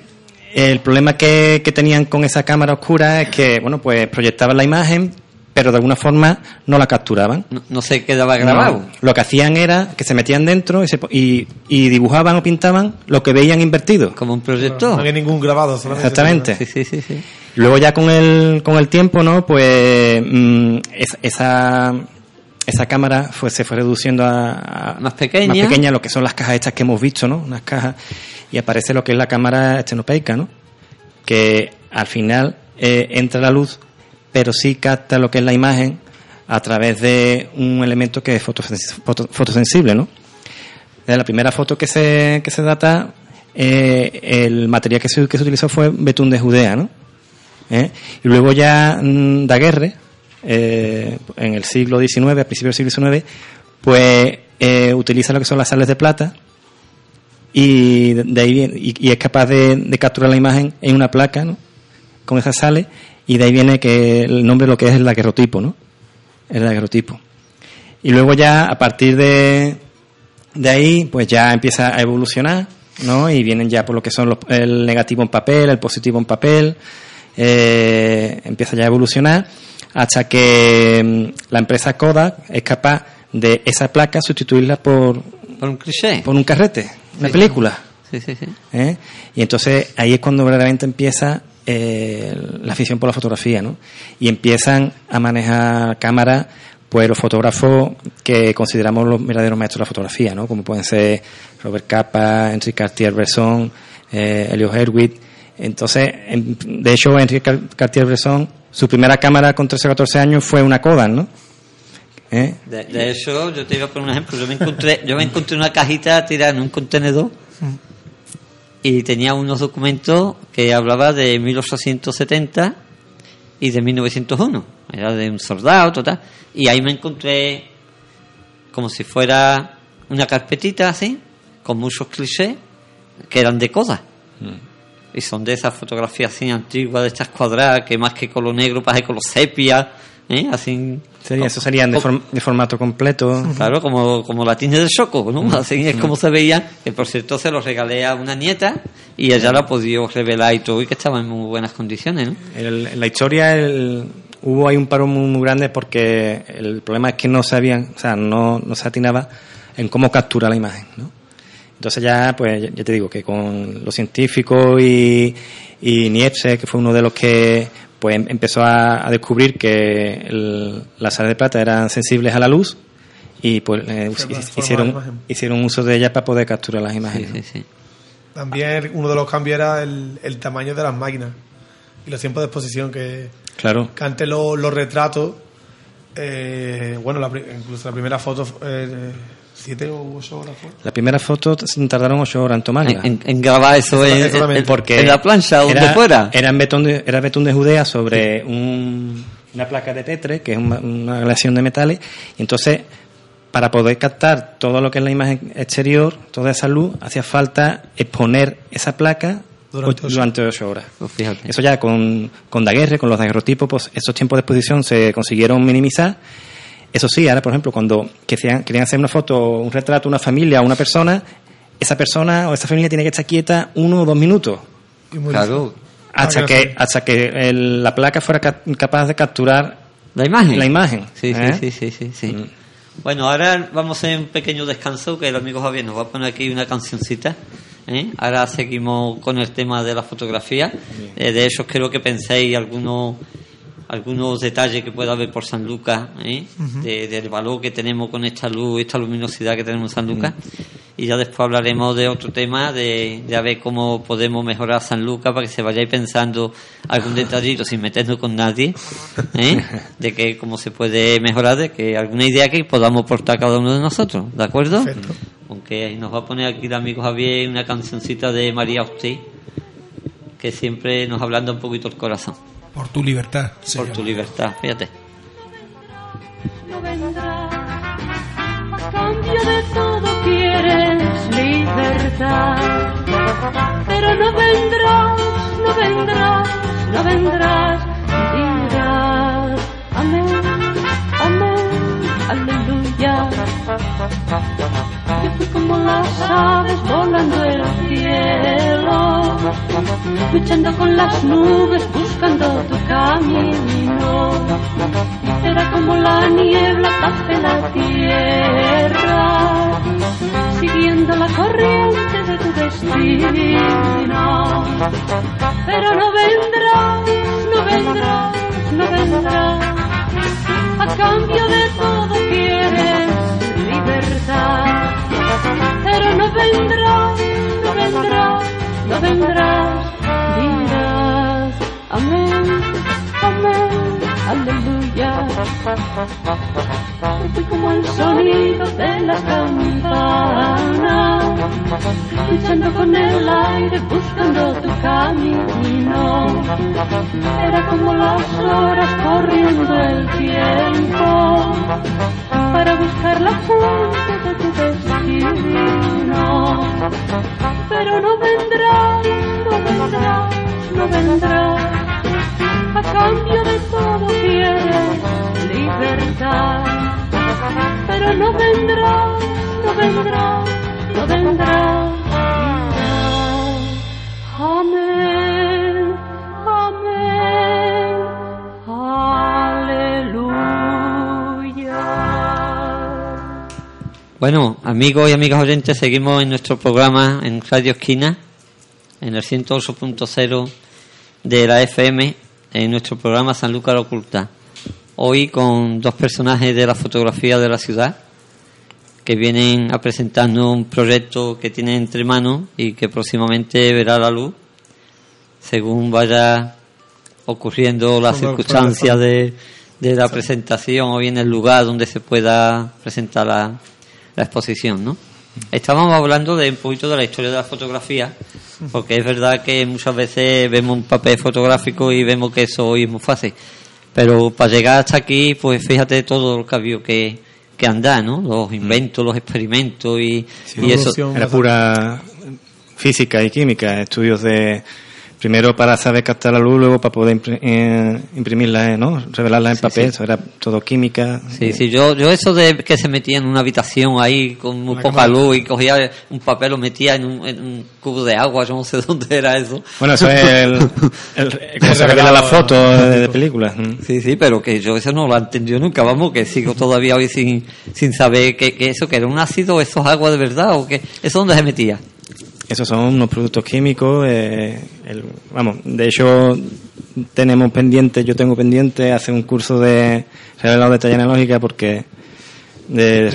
el problema que, que tenían con esa cámara oscura es que, bueno, pues proyectaban la imagen, pero de alguna forma no la capturaban. No, no se quedaba grabado. No. Lo que hacían era que se metían dentro y, se y, y dibujaban o pintaban lo que veían invertido. Como un No proyector. había ningún grabado, solamente. Exactamente. Sí, sí, sí, sí. Luego ya con el, con el tiempo, ¿no? Pues mm, es- esa, esa cámara fue, se fue reduciendo a, a- Más pequeña. más pequeña, lo que son las cajas estas que hemos visto, ¿no? Unas cajas. Y aparece lo que es la cámara estenopeica, ¿no? Que al final eh, entra la luz, pero sí capta lo que es la imagen a través de un elemento que es fotosens- foto- fotosensible, ¿no? De la primera foto que se, que se data, eh, el material que se, que se utilizó fue betún de Judea, ¿no? ¿Eh? Y luego ya mm, Daguerre, eh, en el siglo XIX, a principios del siglo XIX, pues utiliza lo que son las sales de plata y de, ahí y es capaz de, de capturar la imagen en una placa, ¿no? Con esas sales y de ahí viene que el nombre de lo que es el daguerrotipo, ¿no? El daguerrotipo. Y luego ya a partir de, de ahí, pues ya empieza a evolucionar, ¿no? Y vienen ya por lo que son los- el negativo en papel, el positivo en papel, eh, empieza ya a evolucionar hasta que mm, la empresa Kodak es capaz de esa placa sustituirla por, Por un cliché. por un carrete, una Sí. película. Sí, sí, sí. ¿eh? Y entonces ahí es cuando verdaderamente empieza eh, la afición por la fotografía, ¿no? Y empiezan a manejar cámaras, pues los fotógrafos que consideramos los verdaderos maestros de la fotografía, ¿no? Como pueden ser Robert Capa, Enrique Cartier-Bresson, eh, Elio Herwig. Entonces, en- de hecho, Enrique Car- Cartier-Bresson, su primera cámara con 13 o 14 años fue una Kodak, ¿no? ¿Eh? De, de eso yo te iba a poner un ejemplo. Yo me encontré, yo me encontré una cajita tirada en un contenedor y tenía unos documentos que hablaba de 1870 y de 1901. Era de un soldado, total. Y ahí me encontré como si fuera una carpetita así, con muchos clichés que eran de coda. Y son de esas fotografías así antiguas, de estas cuadradas, que más que color negro pasa color sepia, ¿eh? Así. Sería, eso serían de, form- de formato completo. Claro, como, como la tiene del Choco, ¿no? Así es como se veía, que por cierto se lo regalé a una nieta y ella lo ha podido revelar y todo, y que estaba en muy buenas condiciones, ¿no? El- en la historia el- hubo ahí un paro muy, muy grande porque el problema es que no sabían, o sea, no, no se atinaba en cómo capturar la imagen, ¿no? Entonces ya, pues, ya- te digo que con los científicos y, y Niepce, que fue uno de los que pues em- empezó a, a descubrir que el- las sales de plata eran sensibles a la luz y pues eh, hicieron, hicieron uso de ellas para poder capturar las imágenes. sí, sí. También uno de los cambios era el, el tamaño de las máquinas y los tiempos de exposición que, Claro. que antes los, los retratos, eh, bueno, la incluso la primera foto, eh, siete o ocho horas fue. La primera foto tardaron ocho horas en tomarla. En, grabar eso en, Exactamente, en- porque en la plancha, donde era, fuera. Era, en betún de, era betún de Judea sobre un- una placa de Petre, que es una, una aleación de metales, y entonces para poder captar todo lo que es la imagen exterior, toda esa luz, hacía falta exponer esa placa Durante ocho- durante ocho horas. Pues fíjate. Eso ya con, con daguerre, con los daguerrotipos, pues esos tiempos de exposición se consiguieron minimizar. Eso sí, ahora, por ejemplo, cuando querían, querían hacer una foto, un retrato, una familia, una persona, esa persona o esa familia tiene que estar quieta uno o dos minutos Claro. hasta Ah, que hasta que el- la placa fuera ca- capaz de capturar La imagen. la imagen. Sí, ¿eh? sí, sí, sí, sí, sí. Mm. Bueno, ahora vamos a hacer un pequeño descanso que el amigo Javier nos va a poner aquí una cancioncita ¿eh? Ahora seguimos con el tema de la fotografía. Eh, de eso creo que penséis algunos algunos detalles que pueda haber por San Lucas, ¿eh? de- del valor que tenemos con esta luz, esta luminosidad que tenemos en San Lucas. Y ya después hablaremos de otro tema, de, de a ver cómo podemos mejorar San Lucas para que se vayáis pensando algún detallito sin meternos con nadie, ¿eh? [LAUGHS] de que cómo se puede mejorar, de que alguna idea que podamos aportar cada uno de nosotros, ¿de acuerdo? Perfecto. Aunque nos va a poner aquí el amigo Javier una cancioncita de María Austin, que siempre nos ablanda un poquito el corazón. Por tu libertad. se Por llama. tu libertad, fíjate. no vendrás. A cambio de todo quieres libertad. Pero no vendrás, no vendrás, no vendrás. Dirás, amén, Yo fui como las aves volando el cielo, luchando con las nubes, buscando tu camino. Era como la niebla tape la tierra, siguiendo la corriente de tu destino. Pero no vendrás, no vendrás, no vendrás. A cambio de todo quieres Pero no vendrás, no vendrás, no vendrás. Aleluya. Fui como el sonido de la campana, luchando con el aire, buscando tu camino. Era como las horas corriendo el tiempo para buscar la fuente de tu destino. Pero no vendrás, no vendrás, no vendrás. Cambio de todo quieres libertad. Pero no vendrás, no vendrás, no vendrás. Amén, amén, aleluya. Bueno, amigos y amigas oyentes, seguimos en nuestro programa en Radio Esquina, en el 108.0 de la FM, en nuestro programa San Lucas la Oculta. Hoy con dos personajes de la fotografía de la ciudad que vienen a presentarnos un proyecto que tienen entre manos y que próximamente verá la luz según vaya ocurriendo las circunstancias de, de la presentación o bien el lugar donde se pueda presentar la, la exposición, ¿no? Estábamos hablando de un poquito de la historia de la fotografía, porque es verdad que muchas veces vemos un papel fotográfico y vemos que eso hoy es muy fácil, pero para llegar hasta aquí, pues fíjate todo lo que ha habido que, que andar, ¿no? Los inventos, los experimentos y, y eso. Era pura física y química, estudios de primero para saber captar la luz, luego para poder impri- eh, imprimirla, eh, ¿no? Revelarla en Sí, papel, sí. eso era todo química. Sí, sí, yo, yo eso de que se metía en una habitación ahí con muy Una poca cámara. luz y cogía un papel, lo metía en un, en un cubo de agua, yo no sé [LAUGHS] dónde era eso. Bueno, eso es el, [LAUGHS] el, como se revela la foto de, de películas. mm. Sí, sí, pero que yo eso no lo he entendido nunca, vamos, que sigo todavía hoy sin, sin saber que, que eso, que era un ácido, eso es agua de verdad, o que eso dónde se metía. Esos son unos productos químicos. eh, el- vamos, de hecho, tenemos pendiente, yo tengo pendiente hacer un curso de revelado de talla analógica porque de, de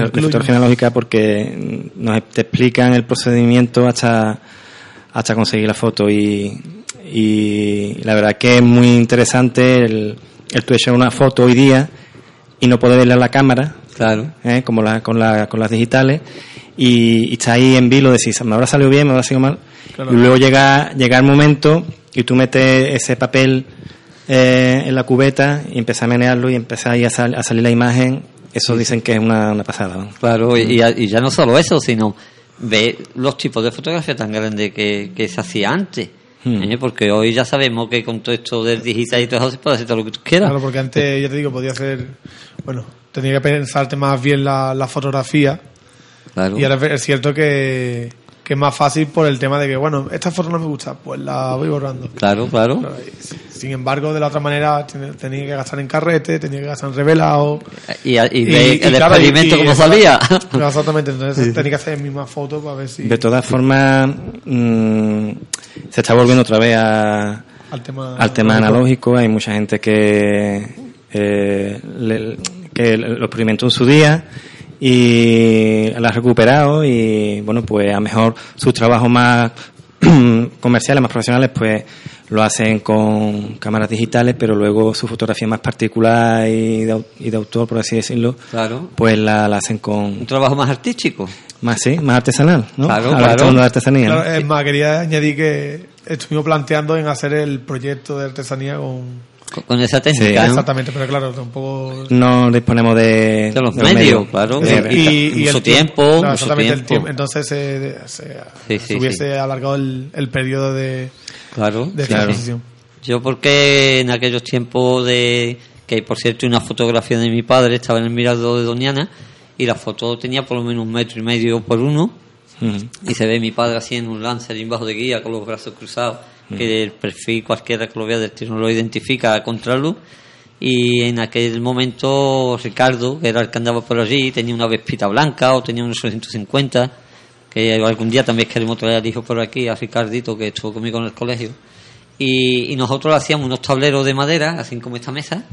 analógica porque nos te explican el procedimiento hasta hasta conseguir la foto y, y la verdad que es muy interesante el, el tú echar una foto hoy día y no poder verla a la cámara Claro. ¿eh? como la, con, la, con las digitales, y, y está ahí en vilo de si me habrá salido bien, me habrá salido mal, Claro. y luego llega, llega el momento y tú metes ese papel eh, en la cubeta y empiezas a menearlo y empieza ahí a, sal- a salir la imagen, eso dicen que es una, una pasada. ¿no? Claro, y, y ya no solo eso, sino ve los tipos de fotografía tan grandes que, que se hacía antes. Hmm. ¿eh? Porque hoy ya sabemos que con todo esto del digital y todo eso se puede hacer todo lo que tú quieras. Claro, porque antes, ya te digo, podía hacer. Bueno, tenía que pensarte más bien la, la fotografía. Claro. Y ahora es cierto que, que es más fácil por el tema de que, bueno, esta foto no me gusta, pues la voy borrando. Claro, claro. Y- Sin embargo, de la otra manera, tenía que gastar en carrete, tenía que gastar en revelado. Y, el claro, experimento y como salía. [LAUGHS] Exactamente, entonces tenía que hacer mismas fotos para ver si. De todas formas, mm, se está volviendo otra vez a, al tema, al tema analógico. Hay mucha gente que, eh, le- que lo experimentó en su día y la ha recuperado y bueno, pues a lo mejor sus trabajos más [CLEARS THROAT] comerciales, más profesionales, pues lo hacen con cámaras digitales, pero luego su fotografía más particular y de, y de autor, por así decirlo, Claro. pues la, la hacen Un con trabajo más artístico. más, sí, más artesanal, ¿no? Claro, Ahora claro. de artesanía. es más, quería añadir que estuvimos planteando en hacer el proyecto de artesanía con. Con, esa técnica, ¿no? Exactamente, pero claro, tampoco. no disponemos de, De los medios, claro. Eh, Y- mucho el tiempo, mucho exactamente, el tiempo. tiempo. Entonces se, se, Sí, se sí, hubiese alargado el, el periodo de, Claro. de Claro. Yo porque en aquellos tiempos de que por cierto una fotografía de mi padre estaba en el mirador de Doñana y la foto tenía por lo menos un metro y medio por uno y se ve mi padre así en un lancer y bajo de guía con los brazos cruzados que el perfil cualquiera que lo vea del tiro lo identifica a contraluz y en aquel momento Ricardo que era el que andaba por allí tenía una vespita blanca o tenía unos 150 que algún día también queremos traer al hijo por aquí a Ricardito que estuvo conmigo en el colegio. Y, y nosotros hacíamos unos tableros de madera así como esta mesa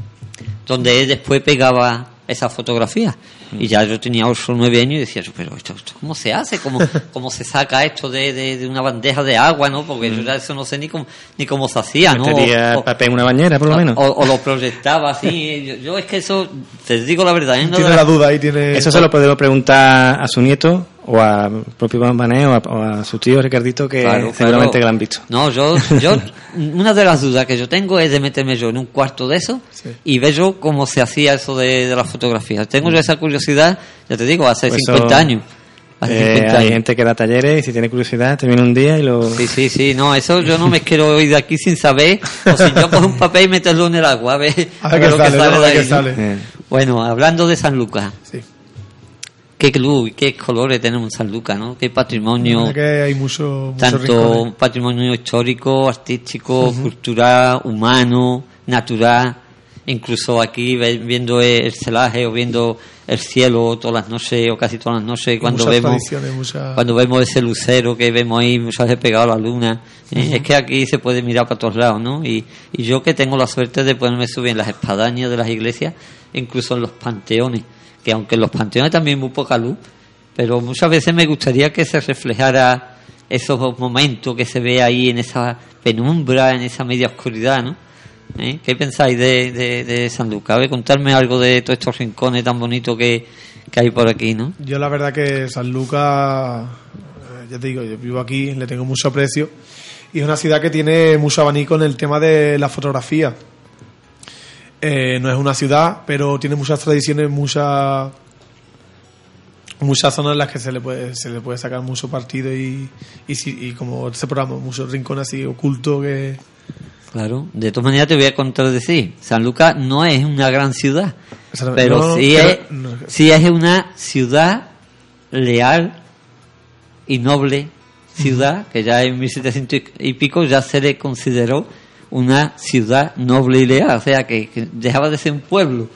donde él después pegaba esas fotografías. Y ya yo tenía 8 o 9 años y decía, yo, pero esto, esto ¿cómo se hace? ¿Cómo, [LAUGHS] cómo se saca esto de, de, de una bandeja de agua? ¿no? Porque yo ya eso no sé ni cómo, ni cómo se hacía, ¿no? Metería O- papel en una bañera, por lo menos. o, o lo proyectaba así. [LAUGHS] Yo, yo es que eso, te digo la verdad, ¿eh? No Tiene la- duda ahí, tiene. Eso se lo podemos preguntar a su nieto o al propio Bambané o a, o a su tío Ricardito, que Claro, seguramente claro. que lo han visto. No, yo, yo, [LAUGHS] una de las dudas que yo tengo es de meterme yo en un cuarto de eso Sí. y ver yo cómo se hacía eso de, de las fotografías. Tengo yo esa curiosidad, ya te digo, hace Pues 50 eso, años. Hace Eh, 50 hay gente que da talleres y si tiene curiosidad te viene un día y lo... Sí, sí, sí, no, eso yo no me [LAUGHS] quiero ir de aquí sin saber, o si yo cojo un papel y meterlo en el agua, a ver, A ver qué lo sale, ¿no? A ver de qué sale. Bueno, hablando de San Lucas, Sí. Qué club y qué colores tenemos en San Lucas, ¿no? Qué patrimonio, verdad que hay mucho, muchos tanto rincones. patrimonio histórico, artístico, cultural, humano, natural. Incluso aquí viendo el celaje o viendo el cielo todas las noches o casi todas las noches cuando vemos cuando vemos ese lucero que vemos ahí muchas veces pegado a la luna eh, es que aquí se puede mirar para todos lados ¿no? y, y yo que tengo la suerte de poderme subir en las espadañas de las iglesias incluso en los panteones que aunque en los panteones también muy poca luz pero muchas veces me gustaría que se reflejara esos momentos que se ve ahí en esa penumbra en esa media oscuridad ¿no? ¿Eh? ¿Qué pensáis de, de, de San Lucas? A ver, contarme algo de todos estos rincones tan bonitos que, que hay por aquí, ¿no? Yo la verdad que San Lucas, eh, ya te digo, yo vivo aquí, le tengo mucho aprecio y es una ciudad que tiene mucho abanico en el tema de la fotografía. Eh, no es una ciudad, pero tiene muchas tradiciones, muchas muchas zonas en las que se le puede se le puede sacar mucho partido y, y, si- y como este programa, muchos rincones así ocultos que Claro, de todas maneras te voy a contradecir. San Lucas no es una gran ciudad, pero No, sí, pero- es, no. sí es una ciudad leal y noble ciudad, que ya en 1700 y pico ya se le consideró una ciudad noble y leal, o sea que, que dejaba de ser un pueblo,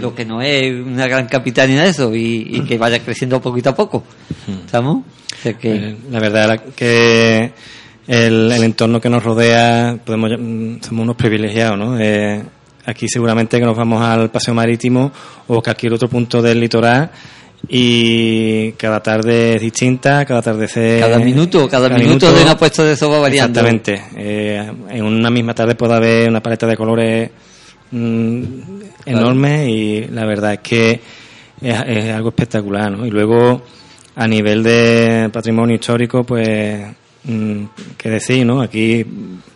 lo que no es una gran capital ni nada de eso, y, y que vaya creciendo poquito a poco. ¿Estamos? O sea que, Eh, La verdad la- que el, el entorno que nos rodea, podemos somos unos privilegiados, ¿no? Eh, aquí seguramente que nos vamos al paseo marítimo o cualquier otro punto del litoral y cada tarde es distinta, cada atardecer... cada minuto, cada, minuto, de una puesta de sopa variando. Exactamente. Eh, en una misma tarde puede haber una paleta de colores mm, enorme y la verdad es que es, es algo espectacular, ¿no? Y luego a nivel de patrimonio histórico, pues mm, qué decir, ¿no? Aquí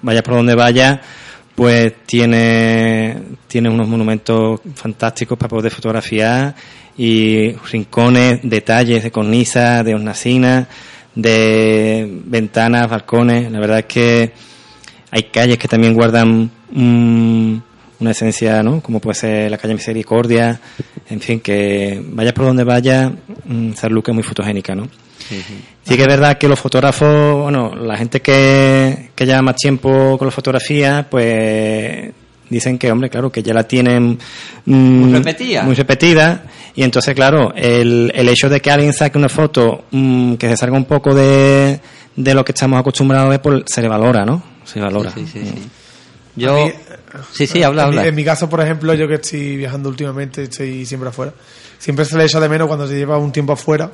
vayas por donde vayas, pues tiene tiene unos monumentos fantásticos para poder fotografiar y rincones, detalles de cornisas, de hornacinas, de ventanas, balcones. La verdad es que hay calles que también guardan mm, una esencia, ¿no? Como puede ser la calle Misericordia, En fin, que vayas por donde vayas, mm, Sarluca es muy fotogénica, ¿no? Sí que es verdad que los fotógrafos, bueno, la gente que, que lleva más tiempo con la fotografía, pues dicen que, hombre, claro, que ya la tienen mm, Muy repetida. muy repetida, y entonces, claro, el, el hecho de que alguien saque una foto mm, que se salga un poco de, de lo que estamos acostumbrados a ver, pues se le valora, ¿no? Se valora. Sí, sí, sí, sí. A Yo... mí- sí, sí, habla, en mi- habla. En mi caso, por ejemplo, yo que estoy viajando últimamente, estoy siempre afuera. Siempre se le echa de menos cuando se lleva un tiempo afuera.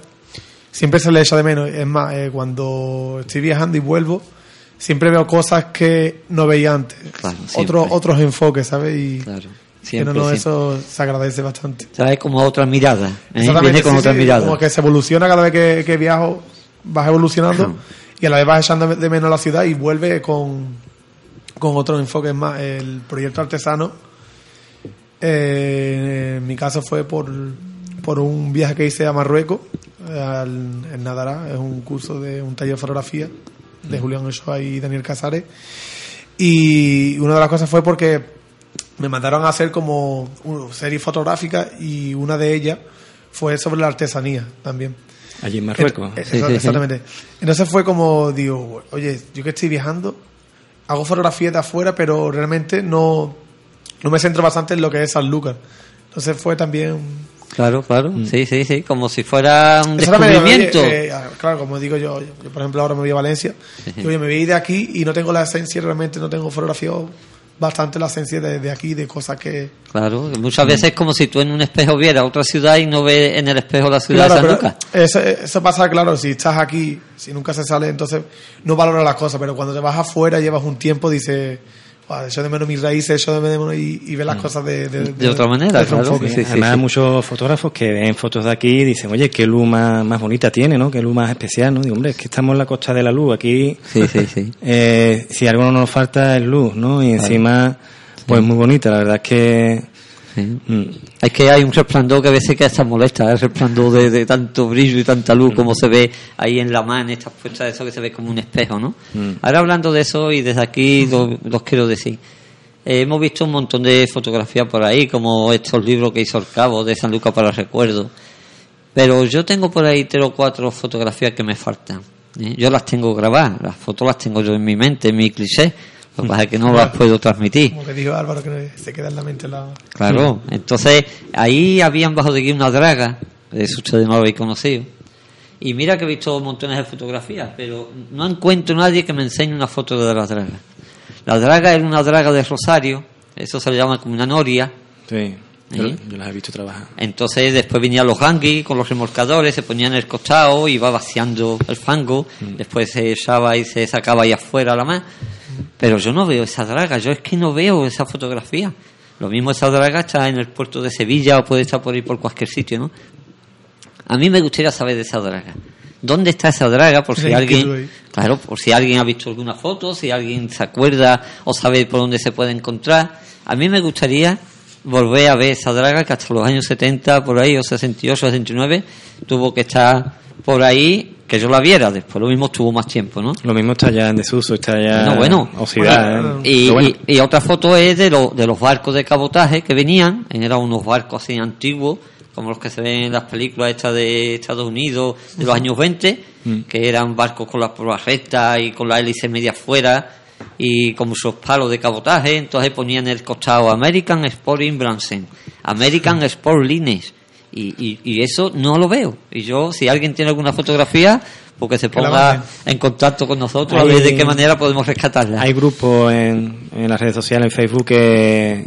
Siempre se le echa de menos. Es más, eh, cuando estoy viajando y vuelvo, siempre veo cosas que no veía antes. Claro, Otros siempre. otros enfoques, ¿sabes? Y Claro. no, Siempre, no, eso se agradece bastante. Trae como otra mirada. ¿eh? Viene con sí, otra sí, mirada. Como que se evoluciona cada vez que, que viajo, vas evolucionando Ajá. y a la vez vas echando de menos la ciudad y vuelve con, con otros enfoques más. El proyecto artesano, eh, en mi caso fue por, por un viaje que hice a Marruecos, eh, al, en Nadará, es un curso de un taller de fotografía de Julián Ochoa y Daniel Casares. Y una de las cosas fue porque me mandaron a hacer como una serie fotográfica y una de ellas fue sobre la artesanía también. Allí en Marruecos. Eh, Sí, sí, sí. Exactamente. Entonces fue como, digo, oye, yo que estoy viajando, hago fotografías de afuera, pero realmente no, no me centro bastante en lo que es San Lucas. Entonces fue también... Claro, claro. Sí, sí, sí. Como si fuera un descubrimiento. oye, eh, claro, como digo yo, yo, yo, por ejemplo ahora me voy a Valencia, y, oye, me voy de aquí y no tengo la esencia, realmente no tengo fotografiado bastante la esencia de, de aquí, de cosas que... Claro, muchas veces es como si tú en un espejo vieras otra ciudad y no ves en el espejo la ciudad Claro, de San pero Lucas. eso, eso pasa, claro, si estás aquí, si nunca se sale, entonces no valoras las cosas, pero cuando te vas afuera, llevas un tiempo, dices, "Buah, echo de menos mis raíces, echo de menos y, y ves las cosas de, de, De otra manera, otro claro, sí, sí. Además, hay muchos fotógrafos que ven fotos de aquí y dicen, oye, qué luz más, más bonita tiene, ¿no? Qué luz más especial, ¿no? Digo, hombre, es que estamos en la costa de la luz. Aquí, Sí, sí, sí. [LAUGHS] eh, si algo no nos falta es luz, ¿no? Y encima, pues muy bonita. La verdad es que... Sí. mm, Es que hay un resplandor que a veces que hasta molesta, ¿eh? el resplandor de, de tanto brillo y tanta luz como se ve ahí en la mano, estas puestas de eso que se ve como un espejo, ¿no? Mm. Ahora hablando de eso y desde aquí lo- los quiero decir. eh, hemos visto un montón de fotografías por ahí, como estos libros que hizo el cabo de San Lucas para recuerdo. Pero yo tengo por ahí tres o cuatro fotografías que me faltan. ¿eh? Yo las tengo grabadas, las fotos las tengo yo en mi mente, en mi cliché. Lo que pasa es que no las puedo transmitir. Como que dijo Álvaro, que se queda en la mente la... Claro, entonces ahí habían bajo de aquí una draga, eso ustedes no lo habéis conocido. Y mira que he visto montones de fotografías, pero no encuentro nadie que me enseñe una foto de la draga. La draga era una draga de Rosario, eso se le llama como una noria. sí, yo, ¿Eh? yo las he visto trabajar. Entonces después venían los ganguis con los remolcadores, se ponían en el costado, iba vaciando el fango, después se echaba y se sacaba ahí afuera la más. Pero yo no veo esa draga, yo es que no veo esa fotografía. Lo mismo esa draga está en el puerto de Sevilla o puede estar por ahí por cualquier sitio, ¿no? A mí me gustaría saber de esa draga. ¿Dónde está esa draga? Por si alguien, claro, por si alguien ha visto alguna foto, si alguien se acuerda o sabe por dónde se puede encontrar. A mí me gustaría volver a ver esa draga que hasta los años 70, por ahí, o 68, 69, tuvo que estar por ahí, que yo la viera. Después lo mismo estuvo más tiempo, ¿no? Lo mismo está ya en desuso, está ya No, bueno. oxidada. Bueno, ¿eh? Y, bueno, y- y otra foto es de, lo- de los barcos de cabotaje que venían, eran unos barcos así antiguos, como los que se ven en las películas estas de Estados Unidos de los años 20, que eran barcos con las pruebas rectas y con la hélice media afuera y con muchos palos de cabotaje, entonces ponían el costado American Sporting Branson, American Sport Lines. Y, y, y eso no lo veo. Y yo, si alguien tiene alguna fotografía, pues que se ponga en contacto con nosotros a Hay- ver de qué manera podemos rescatarla. Hay grupos en, en las redes sociales, en Facebook, que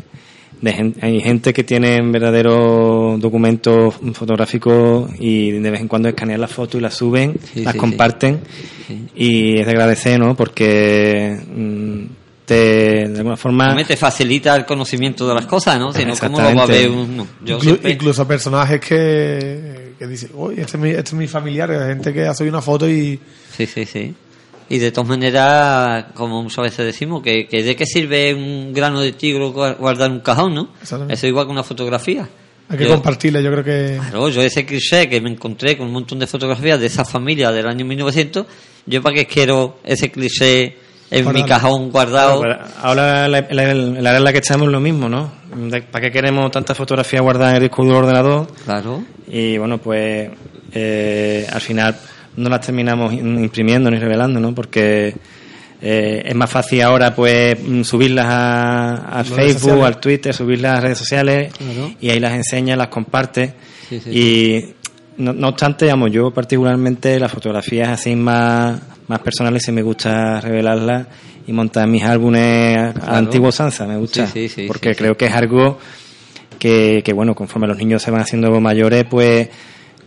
de gen- hay gente que tiene verdaderos documentos fotográficos y de vez en cuando escanean las fotos y las suben, Sí, las sí, comparten Sí. y es de agradecer, ¿no? Porque mm, te, de alguna forma... Te facilita el conocimiento de las cosas, ¿no? Si no, ¿cómo lo va a ver uno? Yo Inclu- siempre- Incluso personajes que, que dicen, oye, este es mi, este es mi familiar, gente que ha subido una foto y... Sí, sí, sí. Y de todas maneras, como muchas veces decimos, que, que de qué sirve un grano de tigre guar- guardar un cajón, ¿no? Exactamente. Eso igual que una fotografía. Hay que Yo- compartirla, yo creo que... Claro, yo ese cliché que me encontré con un montón de fotografías de esa familia del año 1900, yo para qué quiero ese cliché en mi cajón guardado. Bueno, pues ahora la, la, la área en la que estamos es lo mismo, ¿no? ¿Para qué queremos tantas fotografías guardadas en el disco duro del ordenador? Claro. Y bueno, pues eh, al final no las terminamos in- imprimiendo ni revelando, ¿no? Porque eh, es más fácil ahora pues mm, subirlas a, a Facebook, sociales. al Twitter, subirlas a redes sociales Claro. y ahí las enseñas, las compartes. Sí, sí, y no, no obstante, digamos, yo particularmente las fotografías así más, más personales sí me gusta revelarlas y montar mis álbumes a- a Claro. antigua usanza, me gusta. Sí, sí, sí, porque creo que es algo que, que, bueno, conforme los niños se van haciendo mayores, pues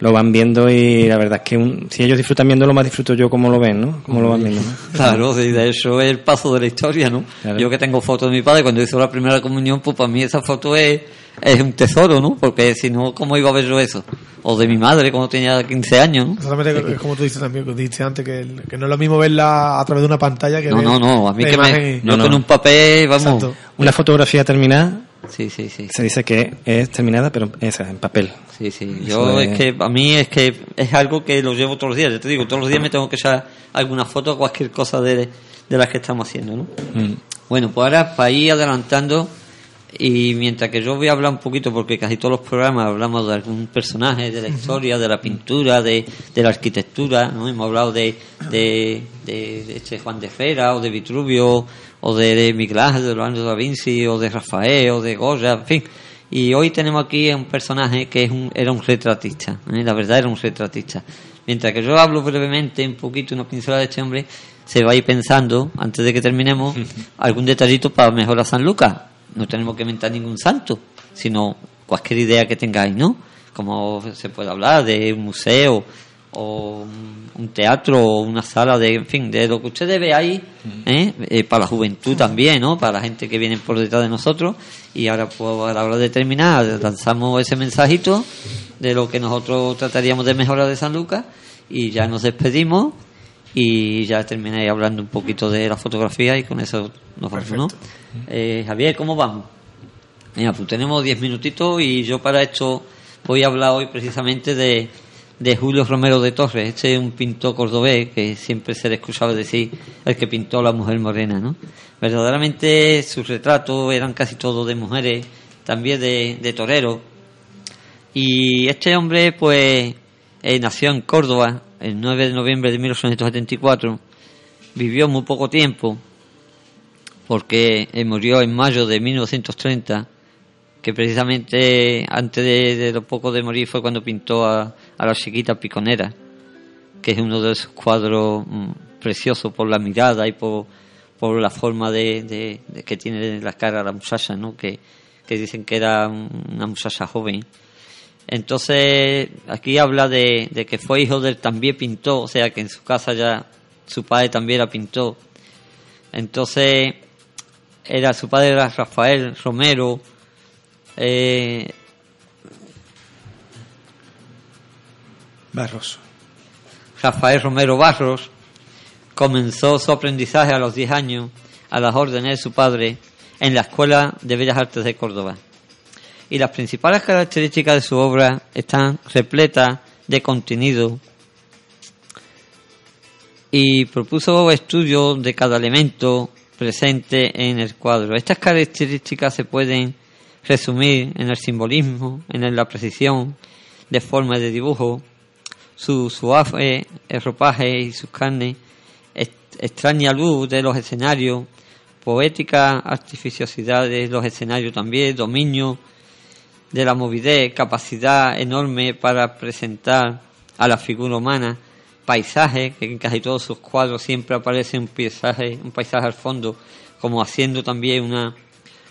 lo van viendo y la verdad es que un- si ellos disfrutan viéndolo, más disfruto yo como lo ven, ¿no? Como lo van viendo, ¿no? [LAUGHS] Claro, de eso es el paso de la historia, ¿no? Claro. Yo que tengo fotos de mi padre cuando hizo la primera comunión, pues para mí esa foto es, es un tesoro, ¿no? Porque si no, ¿cómo iba a ver yo eso? O de mi madre cuando tenía 15 años, ¿no? Exactamente, es como tú dices también, que dijiste antes, que, el- que no es lo mismo verla a través de una pantalla que No, ver no, no, a mí que me... y- No, con un papel, vamos... Exacto. Una fotografía terminada Sí, sí, sí. se dice que es terminada, pero esa, en papel. Sí, sí. Yo es- es que a mí es que es algo que lo llevo todos los días. Yo te digo, todos los días me tengo que echar alguna foto o cualquier cosa de, de las que estamos haciendo, ¿no? Mm. Bueno, pues ahora para ir adelantando y mientras que yo voy a hablar un poquito, porque casi todos los programas hablamos de algún personaje, de la historia, de la pintura, de, de la arquitectura, ¿no? Hemos hablado de, de, de este Juan de Fera, o de Vitruvio, o de, de Miguel Ángel, de Leonardo da Vinci, o de Rafael, o de Goya, en fin. Y hoy tenemos aquí a un personaje que es un, era un retratista, ¿eh? la verdad era un retratista. Mientras que yo hablo brevemente, un poquito, una pincelada de este hombre, se va a ir pensando, antes de que terminemos, [LAUGHS] algún detallito para mejorar San Lucas. No tenemos que inventar ningún santo, sino cualquier idea que tengáis, ¿no? Como se puede hablar de un museo, o un- teatro, o una sala de, en fin, de lo que ustedes veáis, ¿eh? Eh, para la juventud también, ¿no? Para la gente que viene por detrás de nosotros. Y ahora, pues, a la hora de terminar, lanzamos ese mensajito de lo que nosotros trataríamos de mejorar de San Lucas y ya nos despedimos y ya termináis hablando un poquito de la fotografía y con eso nos vamos, ¿no? Eh, Javier, ¿cómo vamos? Mira, pues tenemos 10 minutitos y yo para esto voy a hablar hoy precisamente de, de Julio Romero de Torres. Este es un pintor cordobés que siempre se le escuchaba decir el que pintó a la mujer morena, ¿no? Verdaderamente sus retratos eran casi todos de mujeres, también de, de toreros. Y este hombre, pues, nació en Córdoba el 9 de noviembre de 1874, vivió muy poco tiempo, porque murió en mayo de 1930, que precisamente antes de, lo poco de morir fue cuando pintó a, la chiquita piconera, que es uno de sus cuadros mm, preciosos por la mirada y por, la forma de, que tiene la cara la muchacha, ¿no? que, que dicen que era una muchacha joven. Entonces, aquí habla de, de que fue hijo del también pintor, o sea que en su casa ya su padre también era pintor. Entonces, era su padre era Rafael Romero, eh, Barros. Rafael Romero Barros, comenzó su aprendizaje a los 10 años a las órdenes de su padre en la Escuela de Bellas Artes de Córdoba. Y las principales características de su obra están repletas de contenido y propuso estudios de cada elemento presente en el cuadro. Estas características se pueden resumir en el simbolismo, en la precisión de forma de dibujo, su suave ropaje y sus carnes, extraña luz de los escenarios, poética artificiosidad de los escenarios también, dominio de la movidez, capacidad enorme para presentar a la figura humana, paisaje, que en casi todos sus cuadros siempre aparece un paisaje, un paisaje al fondo, como haciendo también una,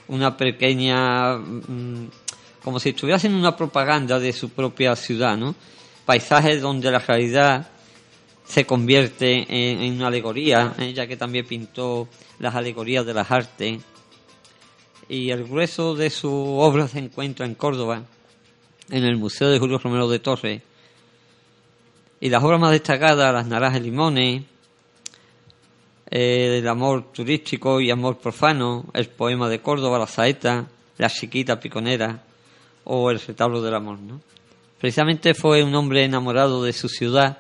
una pequeña, mm, como si estuviera haciendo una propaganda de su propia ciudad, ¿no? Paisajes donde la realidad se convierte en, una alegoría, ¿eh? ya que también pintó las alegorías de las artes. Y el grueso de su obra se encuentra en Córdoba, en el Museo de Julio Romero de Torres. Y las obras más destacadas, Las Naranjas y Limones, eh, El amor turístico y amor profano, El poema de Córdoba, La saeta, La chiquita piconera o El retablo del amor. ¿no? Precisamente fue un hombre enamorado de su ciudad,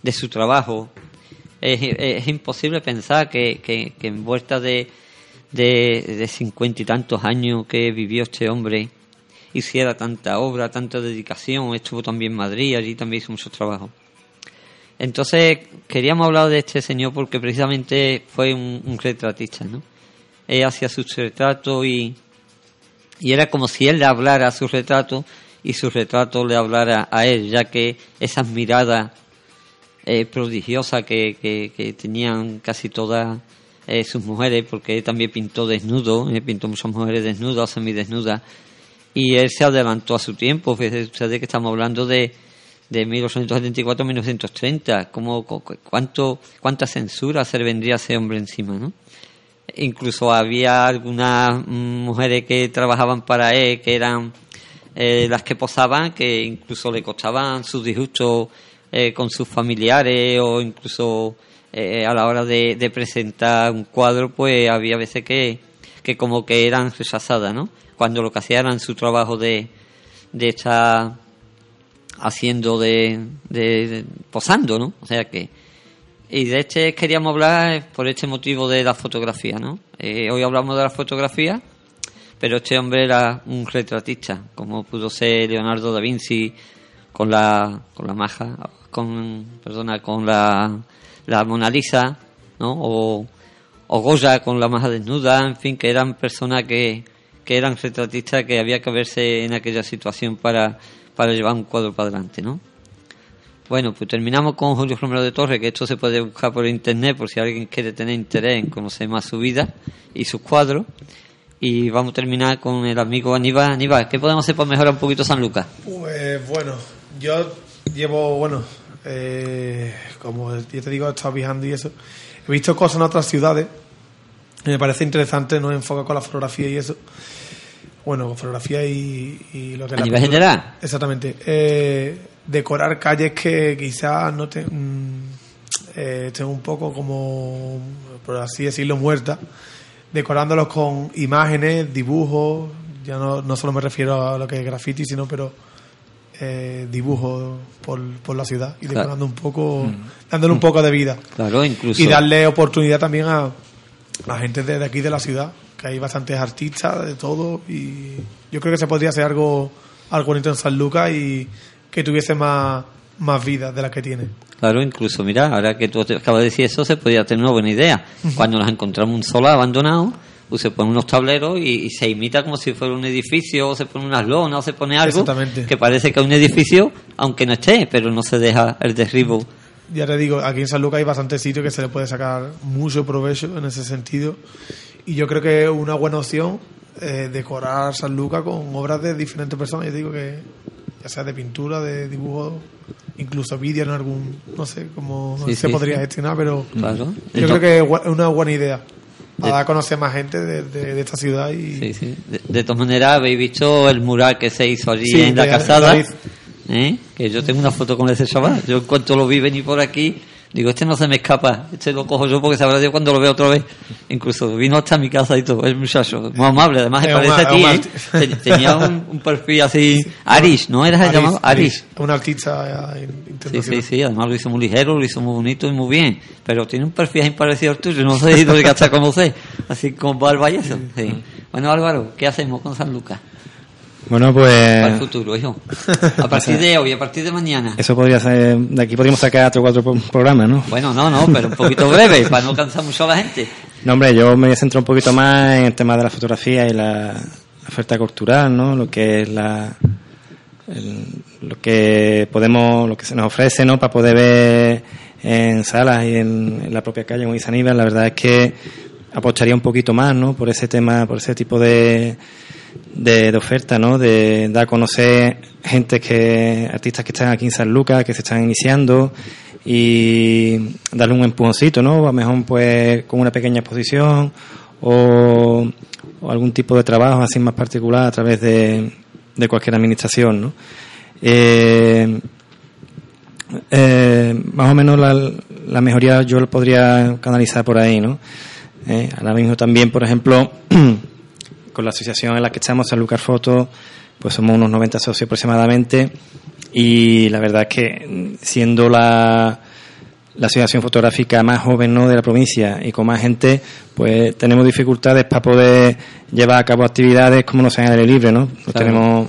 de su trabajo. es, imposible pensar que, que, que envuelta de, de cincuenta y tantos años que vivió este hombre hiciera tanta obra, tanta dedicación, estuvo también en Madrid, allí también hizo mucho trabajo. Entonces queríamos hablar de este señor porque precisamente fue un, un retratista, ¿no? Él hacía sus retratos y, y era como si él le hablara a su retrato y su retrato le hablara a él, ya que esas miradas eh, prodigiosas que, que, que tenían casi todas eh, sus mujeres, porque él también pintó desnudo, pintó muchas mujeres desnudas, semidesnudas, y él se adelantó a su tiempo, fíjese ustedes que estamos hablando de, de 1874-1930, como cuánto, cuánta censura se le vendría a ese hombre encima, ¿no? Incluso había algunas mujeres que trabajaban para él, que eran eh, las que posaban, que incluso le costaban sus disgustos eh, con sus familiares o incluso eh, a la hora de, de, presentar un cuadro, pues había veces que, que como que eran rechazadas, ¿no? Cuando lo que hacían era su trabajo de, de estar haciendo de, de, posando, ¿no? O sea que y de este queríamos hablar por este motivo de la fotografía, ¿no? Eh, hoy hablamos de la fotografía, pero este hombre era un retratista, como pudo ser Leonardo da Vinci con la con la maja, con perdona, con la, la Mona Lisa, ¿no? O, Goya con la maja desnuda, en fin, que eran personas que, que eran retratistas que había que verse en aquella situación para, para llevar un cuadro para adelante, ¿no? Bueno, pues terminamos con Julio Romero de Torres, que esto se puede buscar por internet por si alguien quiere tener interés en conocer más su vida y sus cuadros. Y vamos a terminar con el amigo Aníbal. Aníbal, ¿qué podemos hacer para mejorar un poquito San Lucas? Pues bueno, yo llevo, bueno, eh, como ya te digo, he estado viajando y eso. He visto cosas en otras ciudades. Y me parece interesante, no enfoca con la fotografía y eso. Bueno, con fotografía y, y lo que ¿A nivel general? Exactamente. Eh, decorar calles que quizás no te, mm, eh, estén un poco como, por así decirlo, muertas, decorándolos con imágenes, dibujos, ya no, no solo me refiero a lo que es graffiti, sino pero eh, dibujos por, por la ciudad y decorando Claro. un poco, Mm. dándole un poco de vida. Claro, incluso. Y darle oportunidad también a la gente de, de aquí de la ciudad, que hay bastantes artistas de todo y yo creo que se podría hacer algo, algo bonito en San Lucas y que tuviese más, más vida de la que tiene. Claro, incluso, mira, ahora que tú te acabas de decir eso, se podría tener una buena idea. Cuando nos encontramos un solar abandonado, pues se ponen unos tableros y, y se imita como si fuera un edificio, o se pone unas lonas, o se pone algo Exactamente. que parece que es un edificio, aunque no esté, pero no se deja el derribo. Ya te digo, aquí en San Lucas hay bastantes sitios que se le puede sacar mucho provecho en ese sentido. Y yo creo que es una buena opción eh, decorar San Lucas con obras de diferentes personas. Yo digo que ya sea de pintura, de dibujo, incluso vídeo en algún, no sé cómo Sí, se sí, podría sí. gestionar, pero Claro. yo creo que es una buena idea para a conocer más gente de, de- de esta ciudad y Sí, sí. De, de todas maneras, habéis visto el mural que se hizo allí Sí, en la casada. ¿eh? Que yo tengo una foto con ese chaval. Yo, en cuanto lo vi venir por aquí, digo, este no se me escapa. Este lo cojo yo porque sabrá Dios cuando lo veo otra vez. Incluso vino hasta mi casa y todo. El muchacho, muy amable. Además, Es parece a ti. es ¿eh? Ten- Tenía un, un perfil así. Arish, ¿no? ¿Eras el Aris, llamado? Arish. un artista eh, Sí, internacional. sí, sí, además lo hizo muy ligero, lo hizo muy bonito y muy bien, pero tiene un perfil ahí parecido al tuyo, no sé si lo llegaste a conocer, así como Barba y eso. Sí. Bueno, Álvaro, ¿qué hacemos con San Lucas? Bueno, Para el pues futuro, hijo. A partir de hoy, a partir de mañana. eso podría ser, de aquí podríamos sacar otro cuatro pro- programas, ¿no? Bueno, no, no, pero un poquito breve, para no cansar mucho a la gente. No, hombre, yo me voy a centrar un poquito más en el tema de la fotografía y la oferta cultural, ¿no? Lo que es la, el- lo que podemos, lo que se nos ofrece, ¿no? Para poder ver en salas y en, en la propia calle, como dice Aníbal, la verdad es que apostaría un poquito más, ¿no? Por ese tema, por ese tipo de, de, oferta, ¿no? De dar a conocer gente que, artistas que están aquí en San Lucas, que se están iniciando y darle un empujoncito, ¿no? A lo mejor pues con una pequeña exposición o, o algún tipo de trabajo así más particular a través de, de cualquier administración, ¿no? Eh, eh, más o menos la, la mejoría yo lo podría canalizar por ahí, ¿no? Eh, ahora mismo también, por ejemplo, [CLEARS THROAT] con la asociación en la que estamos, San Lucas Foto, pues somos unos 90 socios aproximadamente y la verdad es que siendo la, la asociación fotográfica más joven ¿no? de la provincia y con más gente, pues tenemos dificultades para poder llevar a cabo actividades como no sean al aire libre, ¿no? No Claro. tenemos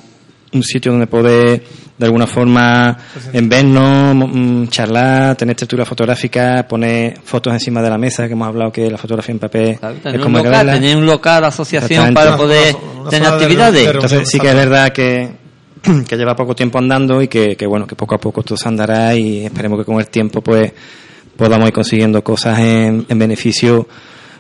un sitio donde poder de alguna forma en vernos, mm, charlar, tener textura fotográfica, poner fotos encima de la mesa, que hemos hablado que la fotografía en papel Claro, es tener, un como local, tener un local, asociación para poder Una- una tener actividades. Entonces sí que es verdad que, [CLEARS THROAT] que lleva poco tiempo andando y que, que, bueno que poco a poco todo se andará y esperemos que con el tiempo pues podamos ir consiguiendo cosas en, en beneficio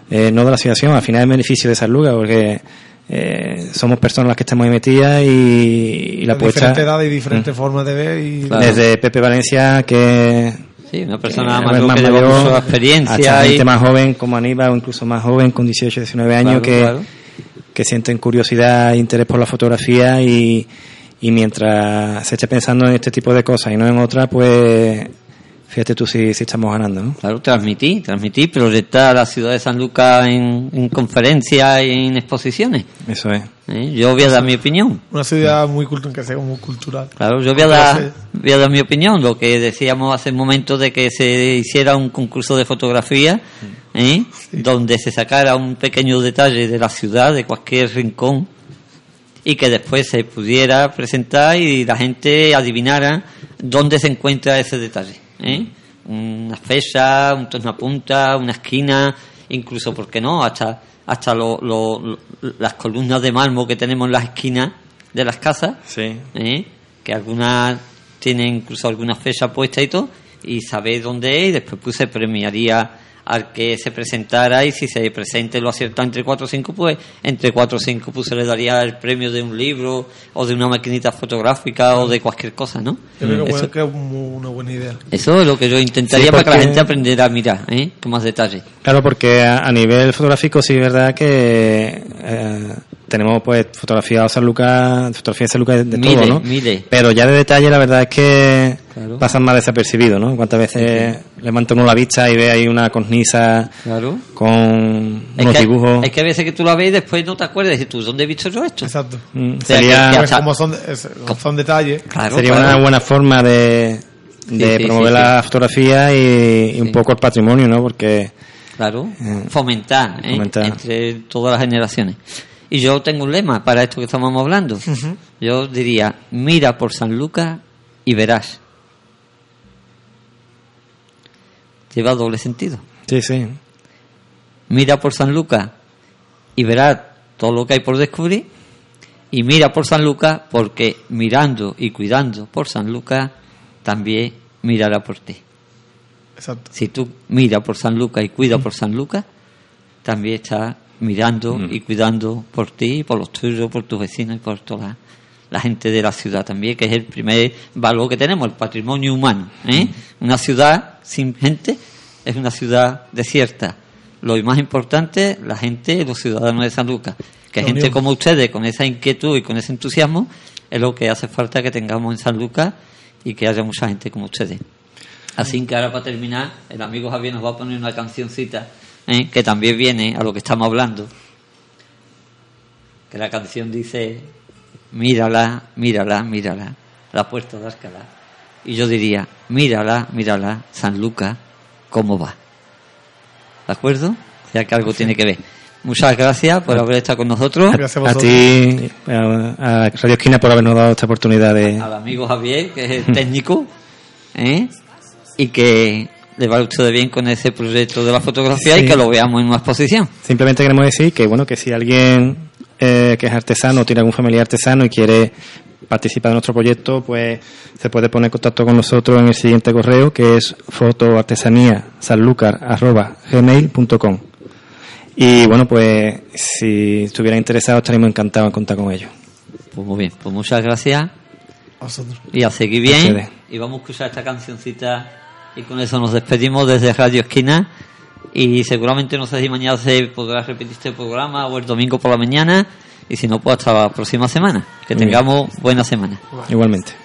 eh, no de la asociación, al final en beneficio de San Lucas porque eh, somos personas las que estamos ahí metidas y, y la de apuesta diferentes edades y diferentes formas de ver y Claro. desde Pepe Valencia que Sí, una persona que más, es que mayor, mucha experiencia hasta y gente más joven como Aníbal o incluso más joven con 18 19 años Claro, que, claro. que sienten curiosidad e interés por la fotografía y, y mientras se esté pensando en este tipo de cosas y no en otras, pues fíjate tú si, si estamos ganando, ¿no? Claro, transmitir, transmitir, proyectar a la ciudad de San Lucas en, en conferencias y en exposiciones. Eso es. ¿eh? Yo voy a dar mi opinión. una ciudad muy cultural, que sea muy cultural. Claro, yo voy a, dar, voy a dar mi opinión, lo que decíamos hace un momento de que se hiciera un concurso de fotografía, ¿eh? donde se sacara un pequeño detalle de la ciudad, de cualquier rincón, y que después se pudiera presentar y la gente adivinara dónde se encuentra ese detalle. ¿Eh? Una fecha, un tornapunta, una esquina, incluso, ¿por qué no? Hasta, hasta lo- lo- lo- las columnas de mármol que tenemos en las esquinas de las casas, Sí. ¿eh? que algunas tienen incluso alguna fecha puesta y todo, y sabéis dónde es, y después pues se premiaría al que se presentara, y si se presente y lo acierta entre 4 o 5, pues entre 4 o 5 pues se le daría el premio de un libro, o de una maquinita fotográfica, o de cualquier cosa, ¿no? Yo creo que, Eso, bueno, que es una buena idea. eso es lo que yo intentaría Sí, para que la gente aprendiera a mirar, ¿eh? con más detalle. Claro, porque a, a nivel fotográfico sí es verdad que eh, tenemos pues fotografía de San Lucas, fotografía de San Lucas de, Mire, todo, ¿no? mire. Pero ya de detalle la verdad es que Claro. pasan más desapercibidos, ¿no? Cuántas veces levanta uno la vista y ve ahí una cornisa Claro. con Es unos que, dibujos. es que a veces que tú la ves y después no te acuerdas y ¿tú dónde he visto yo esto? Exacto. Mm, sería hasta- como son, es- son detalles, Claro, sería claro. una buena forma de, de Sí, sí, promover sí, la fotografía y, y un Sí. poco el patrimonio, ¿no? Porque Claro, Eh, fomentar, ¿eh? fomentar. entre todas las generaciones. Y yo tengo un lema para esto que estamos hablando. Yo diría, mira por San Lucas y verás. Lleva doble sentido. sí, sí. Mira por San Lucas y verás todo lo que hay por descubrir. Y mira por San Lucas porque mirando y cuidando por San Lucas también mirará por ti. exacto. Si tú miras por San Lucas y cuidas por San Lucas, también estás mirando y cuidando por ti, por los tuyos, por tus vecinos y por toda la, la gente de la ciudad también, que es el primer valor que tenemos, el patrimonio humano. ¿eh? Una ciudad sin gente es una ciudad desierta. Lo más importante, la gente, los ciudadanos de San Lucas. Que gente como ustedes, con esa inquietud y con ese entusiasmo, es lo que hace falta que tengamos en San Lucas y que haya mucha gente como ustedes. Así que ahora para terminar, el amigo Javier nos va a poner una cancioncita ¿eh? que también viene a lo que estamos hablando. Que la canción dice, mírala, mírala, mírala, la puerta de Alcalá. Y yo diría, mírala, mírala, San Lucas, cómo va. ¿De acuerdo? O sea que algo tiene que ver. Muchas gracias por haber estado con nosotros. Gracias a A ti, a, a Radio Esquina por habernos dado esta oportunidad de... al amigo Javier, que es el técnico, ¿eh? y que le va a ustedes bien con ese proyecto de la fotografía y Sí. que lo veamos en una exposición. Simplemente queremos decir que bueno que si alguien eh, que es artesano o tiene algún familiar artesano y quiere participar de nuestro proyecto, pues se puede poner en contacto con nosotros en el siguiente correo que es fotoartesanía.sanlucar@gmail.com. Y bueno, pues si estuvieran interesados estaríamos encantados en contar con ellos. Pues muy bien, pues muchas gracias A vosotros. y a seguir A bien. ustedes. Y vamos a escuchar esta cancioncita y con eso nos despedimos desde Radio Esquina. Y seguramente no sé si mañana se podrá repetir este programa o el domingo por la mañana. Y si no, pues hasta la próxima semana. Que Muy bien. tengamos buena semana. Igualmente.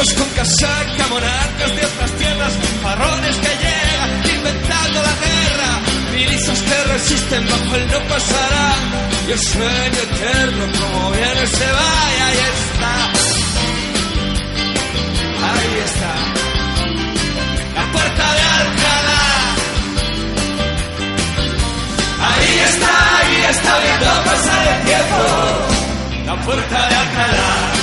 Con casaca, monarcas de otras tierras, farrones que llegan inventando la guerra, milicias que resisten bajo el no pasará, y el sueño eterno como viene se va y ahí está, ahí está, la puerta de Alcalá, ahí está, ahí está viendo pasar el tiempo, la puerta de Alcalá.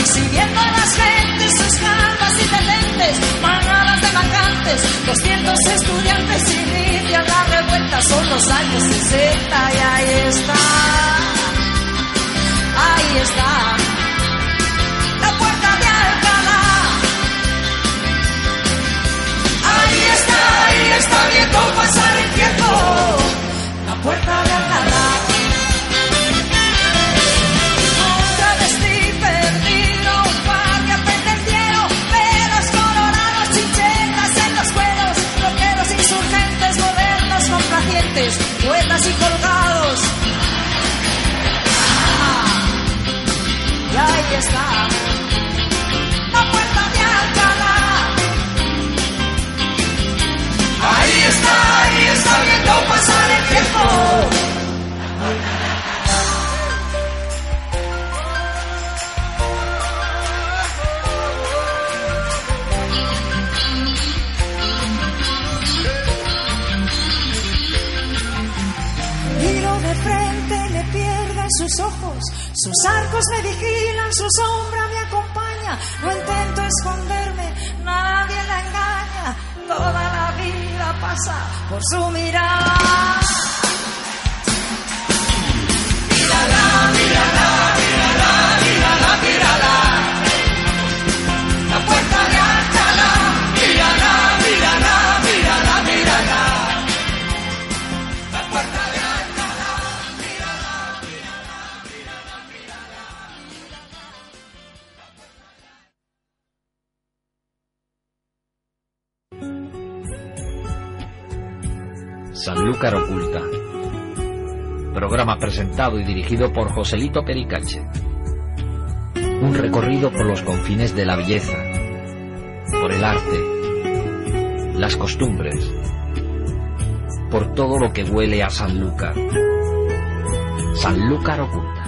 Exhibiendo a las gentes sus calvas y detentes, manadas de vacantes, 200 estudiantes inician la revuelta, son los años 60 y ahí está, ahí está, la puerta de Alcalá. Ahí está, ahí está viendo pasar el tiempo, la puerta de Alcalá. Sus arcos me vigilan, su sombra me acompaña. No intento esconderme, nadie la engaña. Toda la vida pasa por su mirada. Sanlúcar Oculta. Programa presentado y dirigido por Joselito Pericache. Un recorrido por los confines de la belleza, por el arte, las costumbres, por todo lo que huele a Sanlúcar. Sanlúcar Oculta.